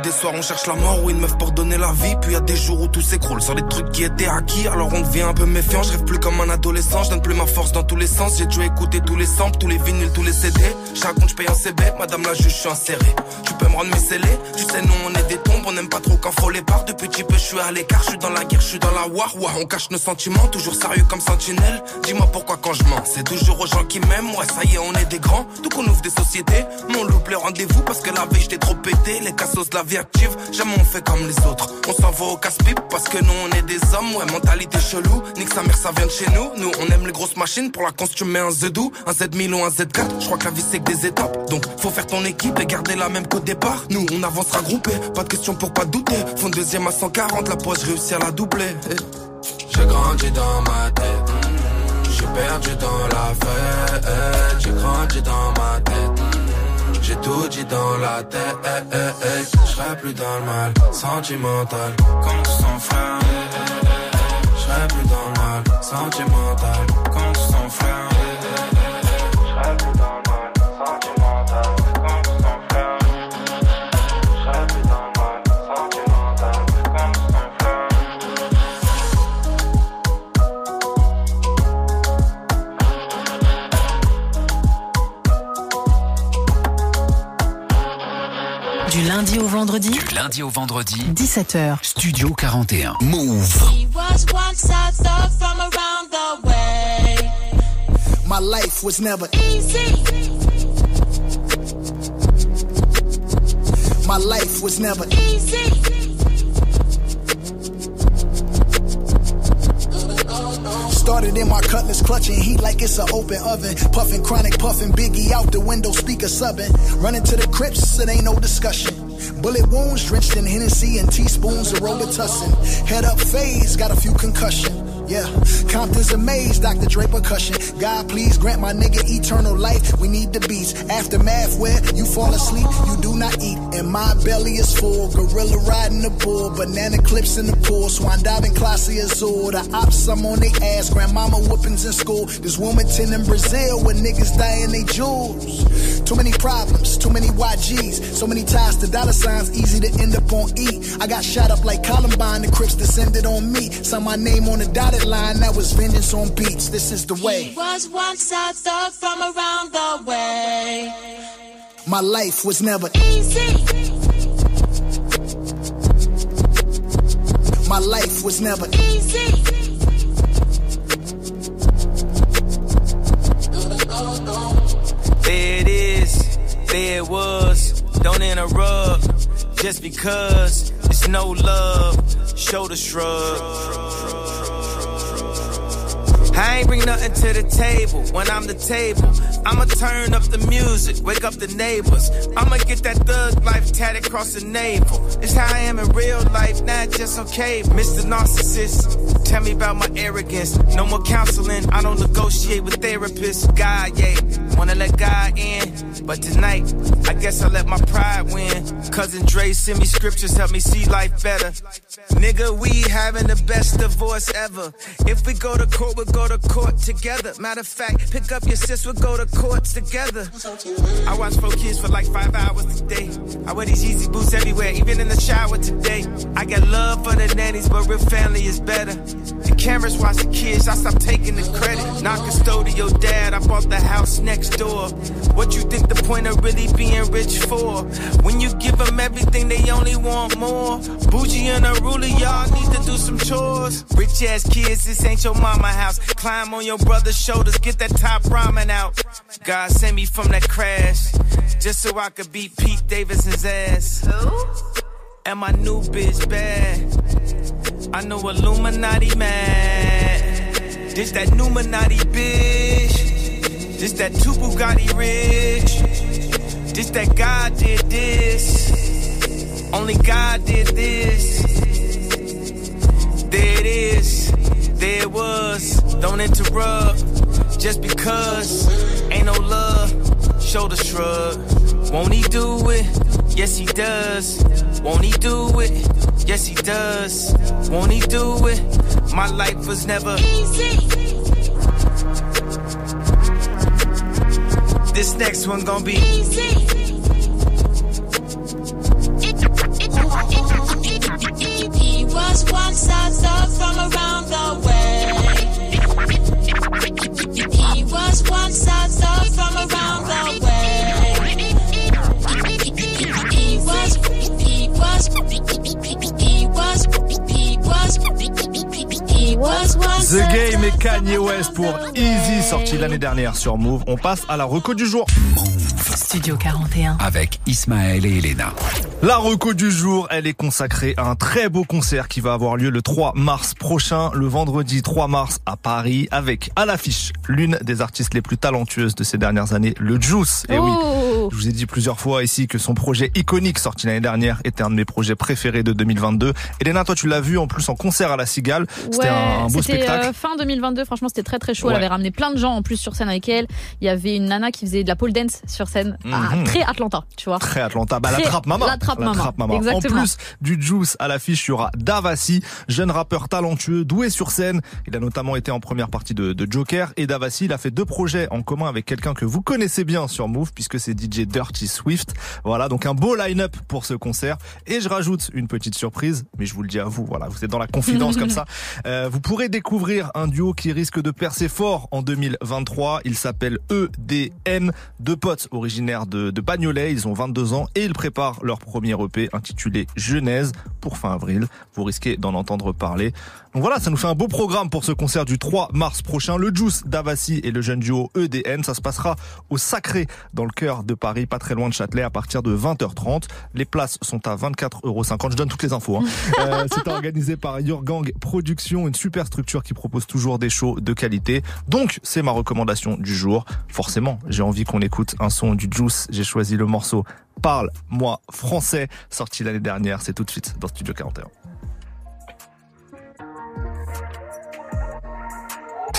des soirs on cherche la mort ou une meuf pour donner la vie. Puis y a des jours où tout s'écroule sur les trucs qui étaient acquis. Alors on devient un peu méfiant, je rêve plus comme un adolescent. Je donne plus ma force dans tous les sens. J'ai dû écouter tous les samples, tous les vinyles, tous les CD Chaque compte je paye un CB, madame la juge je suis inséré. Tu peux me rendre mes scellés. Tu sais nous on est des tombes, on aime pas trop quand faut les barres. Depuis petit peu je suis à l'écart, je suis dans la guerre, je suis dans la war. Ouah, On cache nos sentiments, toujours sérieux comme sentinelle. Dis-moi pourquoi quand je mens, c'est toujours aux gens qui m'aiment. Ouais ça y est on est des grands, tout qu'on ouvre des sociétés. Mon loupe le rendez-vous. Parce que la veille j'étais trop pété. Les cassos de la vie active, jamais on fait comme les autres. On s'en va au casse-pipe parce que nous on est des hommes Ouais mentalité chelou, nique sa mère ça vient de chez nous. Nous on aime les grosses machines, pour la cons tu mets un Z2 Un Z1000 ou un Z4, je crois que la vie c'est que des étapes. Donc faut faire ton équipe et garder la même qu'au départ. Nous on avancera groupé, pas de question pour pas douter. Fond deuxième à 140, la poche réussi à la doubler. J'ai grandi dans ma tête, j'ai perdu dans la fête. J'ai grandi dans ma tête, j'ai tout dit dans la tête. Serai plus dans le mal, sentimental, quand tu s'enflamme. Je serai plus dans le mal, sentimental, quand lundi au vendredi, Du lundi au vendredi, 17h. Studio 41. Move. My life was never Easy. My life was never Easy. Started in my cutlass, clutching heat like it's an open oven. Puffing chronic, puffing biggie out the window, speaker subbing. Running to the crypts, it ain't no discussion. Bullet wounds drenched in Hennessy and teaspoons of Robitussin. Head up phase, got a few concussion. Yeah, Compton's amazed, Dr. Dre percussion. God, please grant my nigga eternal life. We need the beats. Aftermath where you fall asleep, you do not eat. And my belly is full. Gorilla riding the bull, banana clips in the pool. Swan diving, classy azul. The ops, I'm on they ass. Grandmama whoopings in school. This Wilmington in Brazil where niggas dying they jewels. Too many problems, too many YGs. So many ties to dollar signs, easy to end up on E. I got shot up like Columbine, the Crips descended on me. Saw my name on the dotted line, that was vengeance on beats. This is the way. He was once a thug from around the way. My life was never Easy. My life was never Easy. There it is, there it was. Don't interrupt, just because it's no love. Shoulder shrug. I ain't bring nothing to the table when I'm the table. I'ma turn up the music, wake up the neighbors. I'ma get that thug life tatted across the navel. It's how I am in real life, not just okay. Mr. Narcissist, tell me about my arrogance. No more counseling, I don't negotiate with therapists. God, yeah. wanna let God in. But tonight, I guess I let my pride win. Cousin Dre send me scriptures, help me see life better. Nigga, we having the best divorce ever. If we go to court, we'll go to court together. Matter of fact, pick up your sis, we'll go to courts together. I watch four kids for like five hours a day. I wear these easy boots everywhere, even in the shower today. I got love for the nannies, but real family is better. The cameras watch the kids, I stop taking the credit. Not custodial dad, I bought the house next door. What you think the point of really being rich for? When you want more. Bougie and a ruler, y'all need to do some chores. Rich ass kids, this ain't your mama house. Climb on your brother's shoulders, get that top ramen out. God sent me from that crash, just so I could beat Pete Davidson's ass. And my new bitch bad. I know Illuminati mad. This that Numinati bitch. This that two Bugatti rich. This that God did this. Only God did this. There it is. There it was. Don't interrupt. Just because ain't no love. Shoulder shrug. Won't he do it? Yes, he does. Won't he do it? Yes, he does. Won't he do it? My life was never easy. This next one gonna be easy. One size up from around the way. He was one size up from around the way. He was, he was, he was, he was, he was one The Game et Kanye West pour Easy, sorti l'année dernière sur Move. On passe à la reco du jour. Studio 41. Avec Ismaël et Elena. La reco du jour, elle est consacrée à un très beau concert qui va avoir lieu le 3 mars prochain, le vendredi 3 mars à Paris, avec à l'affiche l'une des artistes les plus talentueuses de ces dernières années, le Juice. Et oui, Oh. je vous ai dit plusieurs fois ici que son projet iconique sorti l'année dernière était un de mes projets préférés de 2022. Elena, toi tu l'as vu en plus en concert à la Cigale. C'était Ouais, un beau spectacle. euh, fin 2022, franchement c'était très très chaud. Ouais. Elle avait ramené plein de gens en plus sur scène avec elle. Il y avait une nana qui faisait de la pole dance sur scène, Ah, Mhm. très Atlanta, tu vois. Très Atlanta. Bah, la trappe maman. la trappe maman. En Exactement. plus du Juice à l'affiche, il y aura Davassi, jeune rappeur talentueux, doué sur scène. Il a notamment été en première partie de, de Joker. Et Davassi, il a fait deux projets en commun avec quelqu'un que vous connaissez bien sur Move, puisque c'est DJ Dirty Swift. Voilà, donc un beau line-up pour ce concert. Et je rajoute une petite surprise, mais je vous le dis à vous, voilà, vous êtes dans la confidence comme ça. Euh, vous pourrez découvrir un duo qui risque de percer fort en 2023. Il s'appelle EDN, deux potes originaires de, de Bagnolet. Ils ont 22 ans et ils préparent leur premier EP intitulé Genèse pour fin avril. Vous risquez d'en entendre parler. Donc voilà, ça nous fait un beau programme pour ce concert du 3 mars prochain. Le Juice Davassi et le jeune duo EDN, ça se passera au Sacré dans le cœur de Paris, pas très loin de Châtelet à partir de 20h30. Les places sont à 24,50 euros. Je donne toutes les infos. Hein. Euh, C'est organisé par Yourgang Productions, une super structure qui propose toujours des shows de qualité. Donc, c'est ma recommandation du jour. Forcément, j'ai envie qu'on écoute un son du Juice. J'ai choisi le morceau Parle-moi français, sorti l'année dernière. C'est tout de suite dans Studio 41.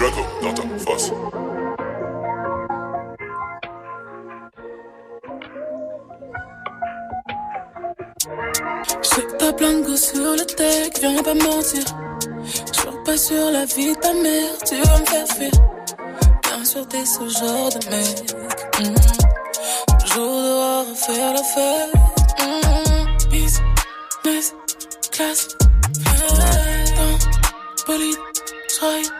Draco dans ta face. J'ai pas plein de goût sur le deck, viens pas mentir. J'jure pas sur la vie de ta mère, tu vas me faire fuir. Bien sûr, t'es ce genre de mec. Mhm. Toujours dehors à faire la fête. Mhm. Business, classe, dans bolide, j'raille.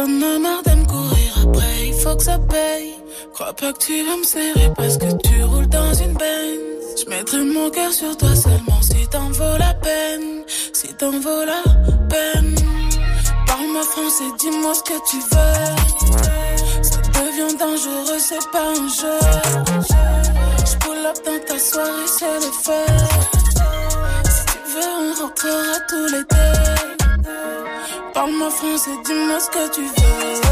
T'en as marre de me courir après, il faut que ça paye. Crois pas que tu vas me serrer parce que tu roules dans une benne. J'mettrai mon cœur sur toi seulement si t'en vaut la peine. Si t'en vaut la peine. Parle-moi français, dis-moi ce que tu veux. Ça devient dangereux, c'est pas un jeu. J'pull up dans ta soirée, c'est le feu. Si tu veux, on rentrera tous les deux. Parle-moi français, dis-moi ce que tu veux.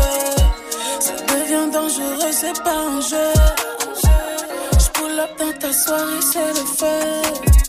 Ça devient dangereux, c'est pas un jeu. J'pull up dans ta soirée, c'est le feu.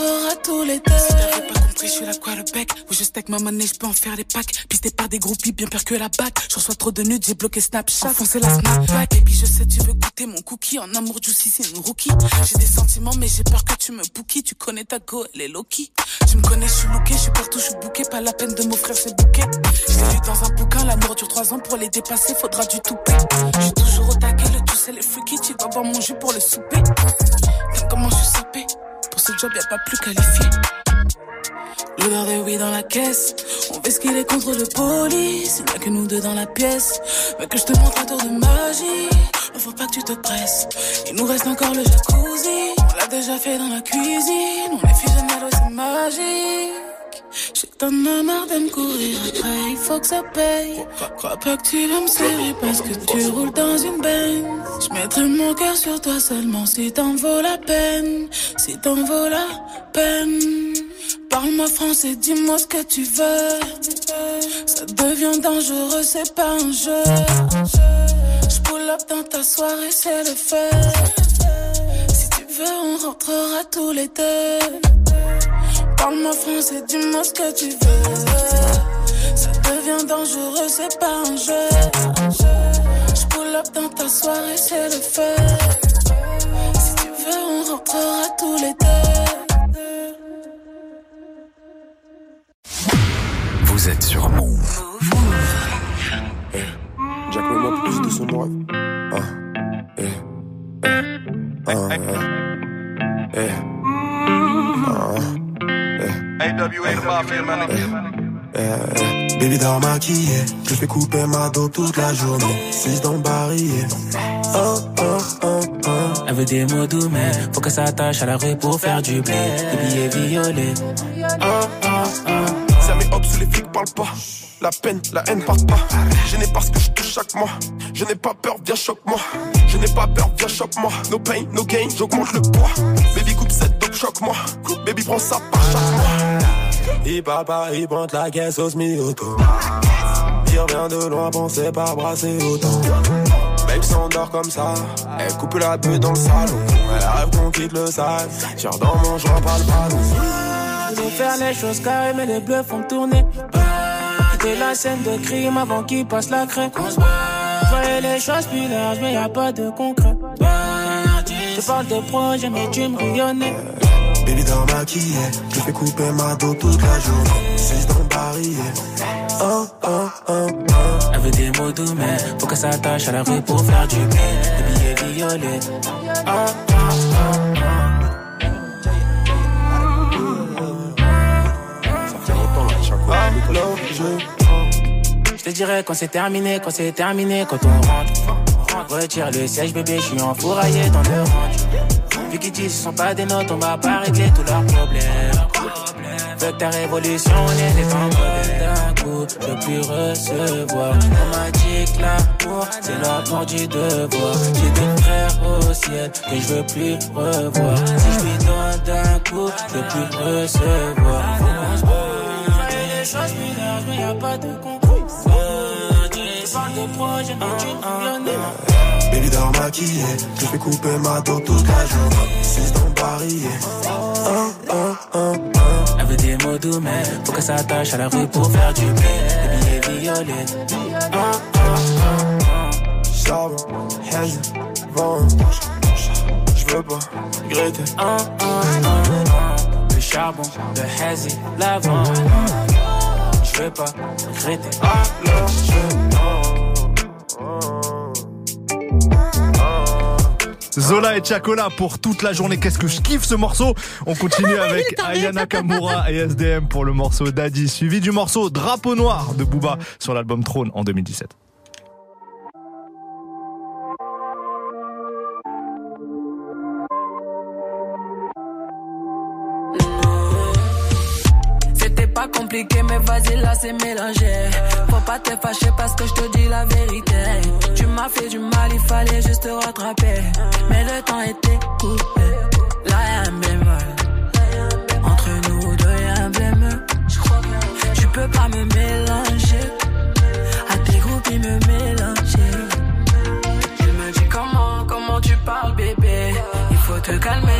Rentrera tous les deux. Si t'avais pas compris, je suis la quoi le bec? Où je stack ma monnaie, je peux en faire des packs. Pisté par des groupies, bien pire que la bac. Je reçois trop de nudes, j'ai bloqué Snapchat. Enfoncé la Snapback. Puis je sais, tu veux goûter mon cookie. En amour, juicy, c'est une rookie. J'ai des sentiments, mais j'ai peur que tu me bookies. Tu connais ta go, elle est Loki. Tu me connais, je suis looké, je suis partout, je suis bouqué. Pas la peine de m'offrir ce bouquet. J'ai lu dans un bouquin, l'amour dure trois ans. Pour les dépasser, faudra du tout Je suis toujours au taquet, le tout c'est les freaky. Tu vas boire mon jus pour le souper. T'aimes comment je suis sapé. Ce job, y'a pas plus qualifié. L'odeur de oui dans la caisse. On fait ce qu'il est contre le police. Il n'y a que nous deux dans la pièce. Mais que je te montre un tour de magie. Ne faut pas que tu te presses. Il nous reste encore le jacuzzi. On l'a déjà fait dans la cuisine. On est fusionnel, ouais, c'est magique. J'ai as marre de me courir après, il faut que ça paye. Crois pas que tu vas me serrer parce que tu roules dans une benne. Je mettrai mon cœur sur toi seulement si t'en vaut la peine. Si t'en vaut la peine. Parle-moi français, dis-moi ce que tu veux. Ça devient dangereux, c'est pas un jeu. Je up dans ta soirée, c'est le feu. Si tu veux, on rentrera tous les deux. Parle-moi français, dis-moi ce que tu veux. Ça devient dangereux, c'est pas un jeu. Je pull up dans ta soirée, c'est le feu. Si tu veux, on rentrera tous les deux. Vous êtes sur Move. Jack, mets-moi plus de son moi. Ah, eh, eh, ah, eh, eh, ah, eh. Eh, eh. Baby dort maquillée, je fais couper ma dos toute la journée. 6 dans le barillet? Oh, oh, oh, oh. Elle veut des mots doux, mais faut que ça attache à la rue pour faire du blé. Des billets violets. Oh, oh, oh. Ça met hop sous les flics parlent pas. La peine, la haine part pas. Je n'ai pas ce que je chaque mois. Je n'ai pas peur, viens choque-moi. Je n'ai pas peur, viens choque-moi. No pain, no gain, j'augmente le poids. Baby coupe cette dope, choque-moi. Baby prends ça par chaque mois. Il papa, il pointe la caisse au semi-auto. Il revient de loin, pensez pas brasser autant. Babe s'endort comme ça, elle coupe la bulle dans le salon. Elle rêve qu'on quitte le sale. Tire dans mon joint, pas le ballon. Faut faire les choses carrées, mais les bleus font tourner. Quitter la scène de crime avant qu'il passe la crème. Voyez les choses plus larges, mais y a pas de concret. Je parle de projet, mais tu me rayonnais. Baby dort maquillée, je fais couper ma dos toute la journée. 6 dans barillet. Oh, oh, oh, oh. Elle veut des mots doux, mais faut que ça attache à la rue pour faire du bien. Des billets violets. Oh, Je te dirais quand c'est terminé, quand c'est terminé, quand on rentre. Retire le siège, bébé, je suis enfouraillé dans le range. Vu qu'ils disent ce sont pas des notes, on va pas régler tous leurs problèmes. Veux que ta révolution, on est des d'un coup, je peux plus recevoir. On m'a dit que l'amour, c'est l'amour du devoir. J'ai des frères au ciel que je veux plus revoir. Si je lui donne d'un coup, je peux plus recevoir. Les choses plus larges, mais y a pas de concours. Je parle de projet, mais tu me Baby dort maquillée, je fais couper ma dos toute la journée. 6 dans oh. Elle veut des mots doux, mais faut que ça attache à la rue pour faire du bien. Des billets violets. Charbon, hazy, vent. Je veux pas regretter. Charbon, le hazy, l'avant. Je veux pas regretter. Alors, je Zola et Chacola pour toute la journée. Qu'est-ce que je kiffe ce morceau. On continue avec. Ayana Kamura et SDM pour le morceau Daddy, suivi du morceau Drapeau Noir de Booba sur l'album Trône en 2017. Mais vas-y, là c'est mélangé. Faut pas te fâcher parce que je te dis la vérité. Tu m'as fait du mal, il fallait juste te rattraper. Mais le temps était coupé. Là y'a un bémol. Entre nous deux y'a un bémol. Tu peux pas me mélanger. À tes groupes, me mélanger. Je me dis comment, comment tu parles, bébé. Il faut te calmer,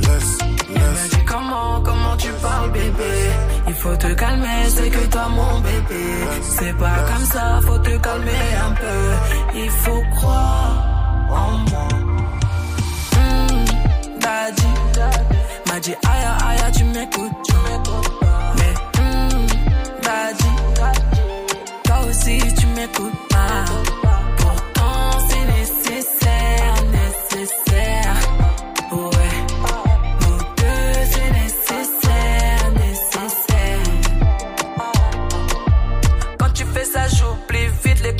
Laisse, laisse. dis comment, comment tu parles bébé? Il faut te calmer, c'est que toi mon bébé. C'est pas comme ça, faut te calmer un peu. Il faut croire en moi. Hmm, Daddy. M'a dit aïe aïe tu m'écoutes. Mais hmm, Daddy. Toi aussi tu m'écoutes pas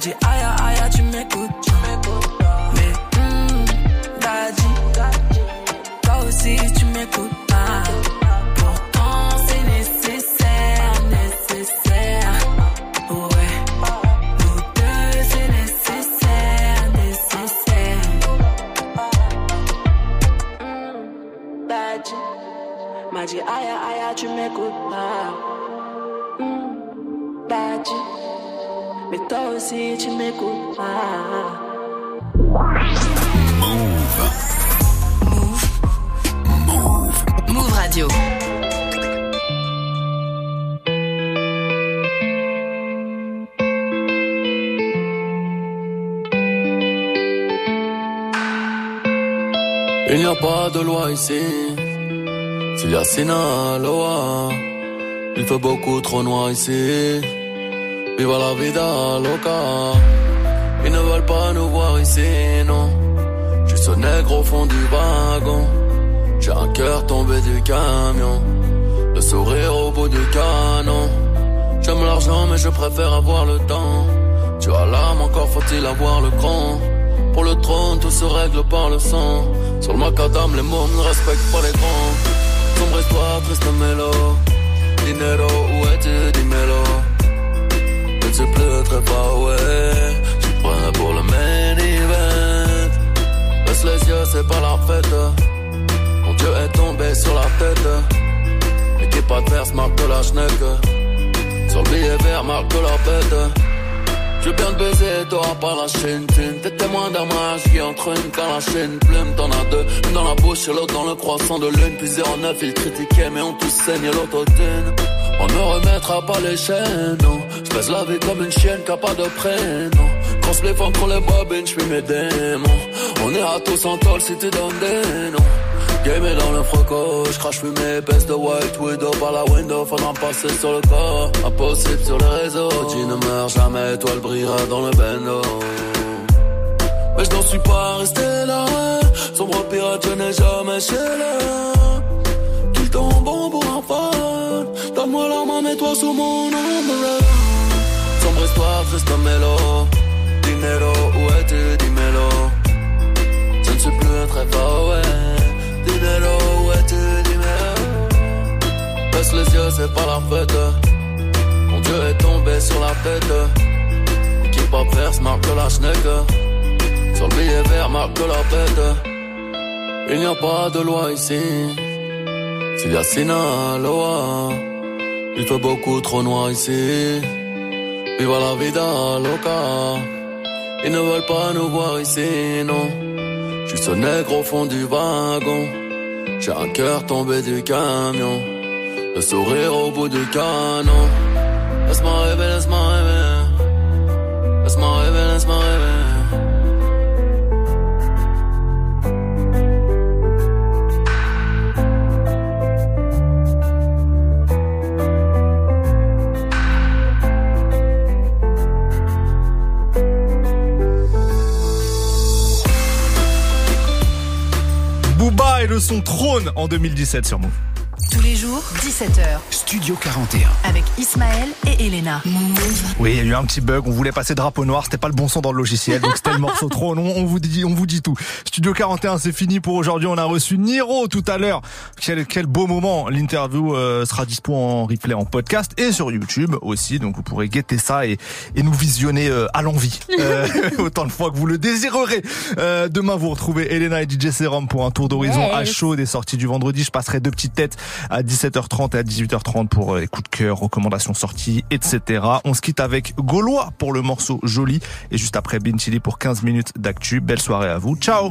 dit aïe aïe tu m'écoutes Mais hmm, Daddy Toi aussi tu m'écoutes pas Pourtant c'est nécessaire, nécessaire. Ouais. Nous deux, c'est nécessaire, nécessaire. Hmm, Daddy m'a dit aïe aïe, tu m'écoutes pas. Hmm, Daddy, mais toi aussi tu m'écoutes pas. Move Radio. Il n'y a pas de loi ici. S'il y a Sinaloa, il fait beaucoup trop noir ici. Viva la vida loca. Ils ne veulent pas nous voir ici, non. Je suis ce nègre au fond du wagon. J'ai un cœur tombé du camion. Le sourire au bout du canon. J'aime l'argent, mais je préfère avoir le temps. Tu as l'âme, encore faut-il avoir le cran. Pour le trône, tout se règle par le sang. Sur le macadam, les mots ne respectent pas les grands. Sombre histoire, triste mélo. Dinero, où es-tu, dis-mélo. Ne sais plus très far ouais. Je suis prêt pour le main event. Baisse les yeux, c'est pas la fête. Mon Dieu est tombé sur la tête. Équipe adverse marque la schneck. Sur vert marque la bête. Je viens de baiser, t'auras pas la chaîne T'es témoin d'un mariage qui entre une quand la chaîne plume T'en as deux, une dans la bouche et l'autre dans le croissant de lune Puis 09, ils critiquaient mais on tous saigne l'autotune On ne remettra pas les chaînes, non. Je baise la vie comme une chienne qui a pas de prénom. Quand je les contre les bobines, je mes démons. On à tous en tôle si tu donnes des noms. Game est dans le froco, je crache fumée épaisse de white widow par la window, faudra passer sur le corps. Impossible sur les réseaux, tu ne meurs jamais, toi elle brillera dans le bendo. Mais je n'en suis pas resté là, sombre pirate, je n'ai jamais chez là. Tout le temps bon pour un fan, donne-moi la main, mets-toi sous mon ombre. Sombre histoire, triste mélo, dinero, où es-tu, dis-mélo. Je ne suis plus très fort, ouais. Dinero, ouais, tu dinero. Baisse les yeux, c'est pas la fête. Mon Dieu est tombé sur la tête. Équipe adverse marque la schneck. Sur le billet vert marque la bête. Il n'y a pas de loi ici. S'il y a Sinaloa, il fait beaucoup trop noir ici. Viva la vida loca. Ils ne veulent pas nous voir ici, non. Je suis ce nègre au fond du wagon. J'ai un cœur tombé du camion. Le sourire au bout du canon. Laisse-moi rêver, laisse-moi rêver. Laisse-moi rêver, laisse-moi rêver. Le son Trône en 2017 sur Move. Tous les jours, 17h. Studio 41. Avec Ismaël et Elena. Oui, il y a eu un petit bug. On voulait passer drapeau noir. C'était pas le bon son dans le logiciel. Donc c'était le morceau trop. On, on vous dit, on vous dit tout. Studio 41, c'est fini pour aujourd'hui. On a reçu Niro tout à l'heure. Quel, quel beau moment. L'interview euh, sera dispo en replay, en podcast et sur YouTube aussi. Donc vous pourrez guetter ça et, et nous visionner euh, à l'envie. Euh, autant de fois que vous le désirerez. Euh, demain, vous retrouvez Elena et DJ Serum pour un tour d'horizon Yes. à chaud des sorties du vendredi. Je passerai deux petites têtes à 17h30 et à 18h30 pour euh, les coups de cœur, recommandations sorties, etc. On se quitte avec Gaulois pour le morceau Joli et juste après Chili pour 15 minutes d'actu. Belle soirée à vous. Ciao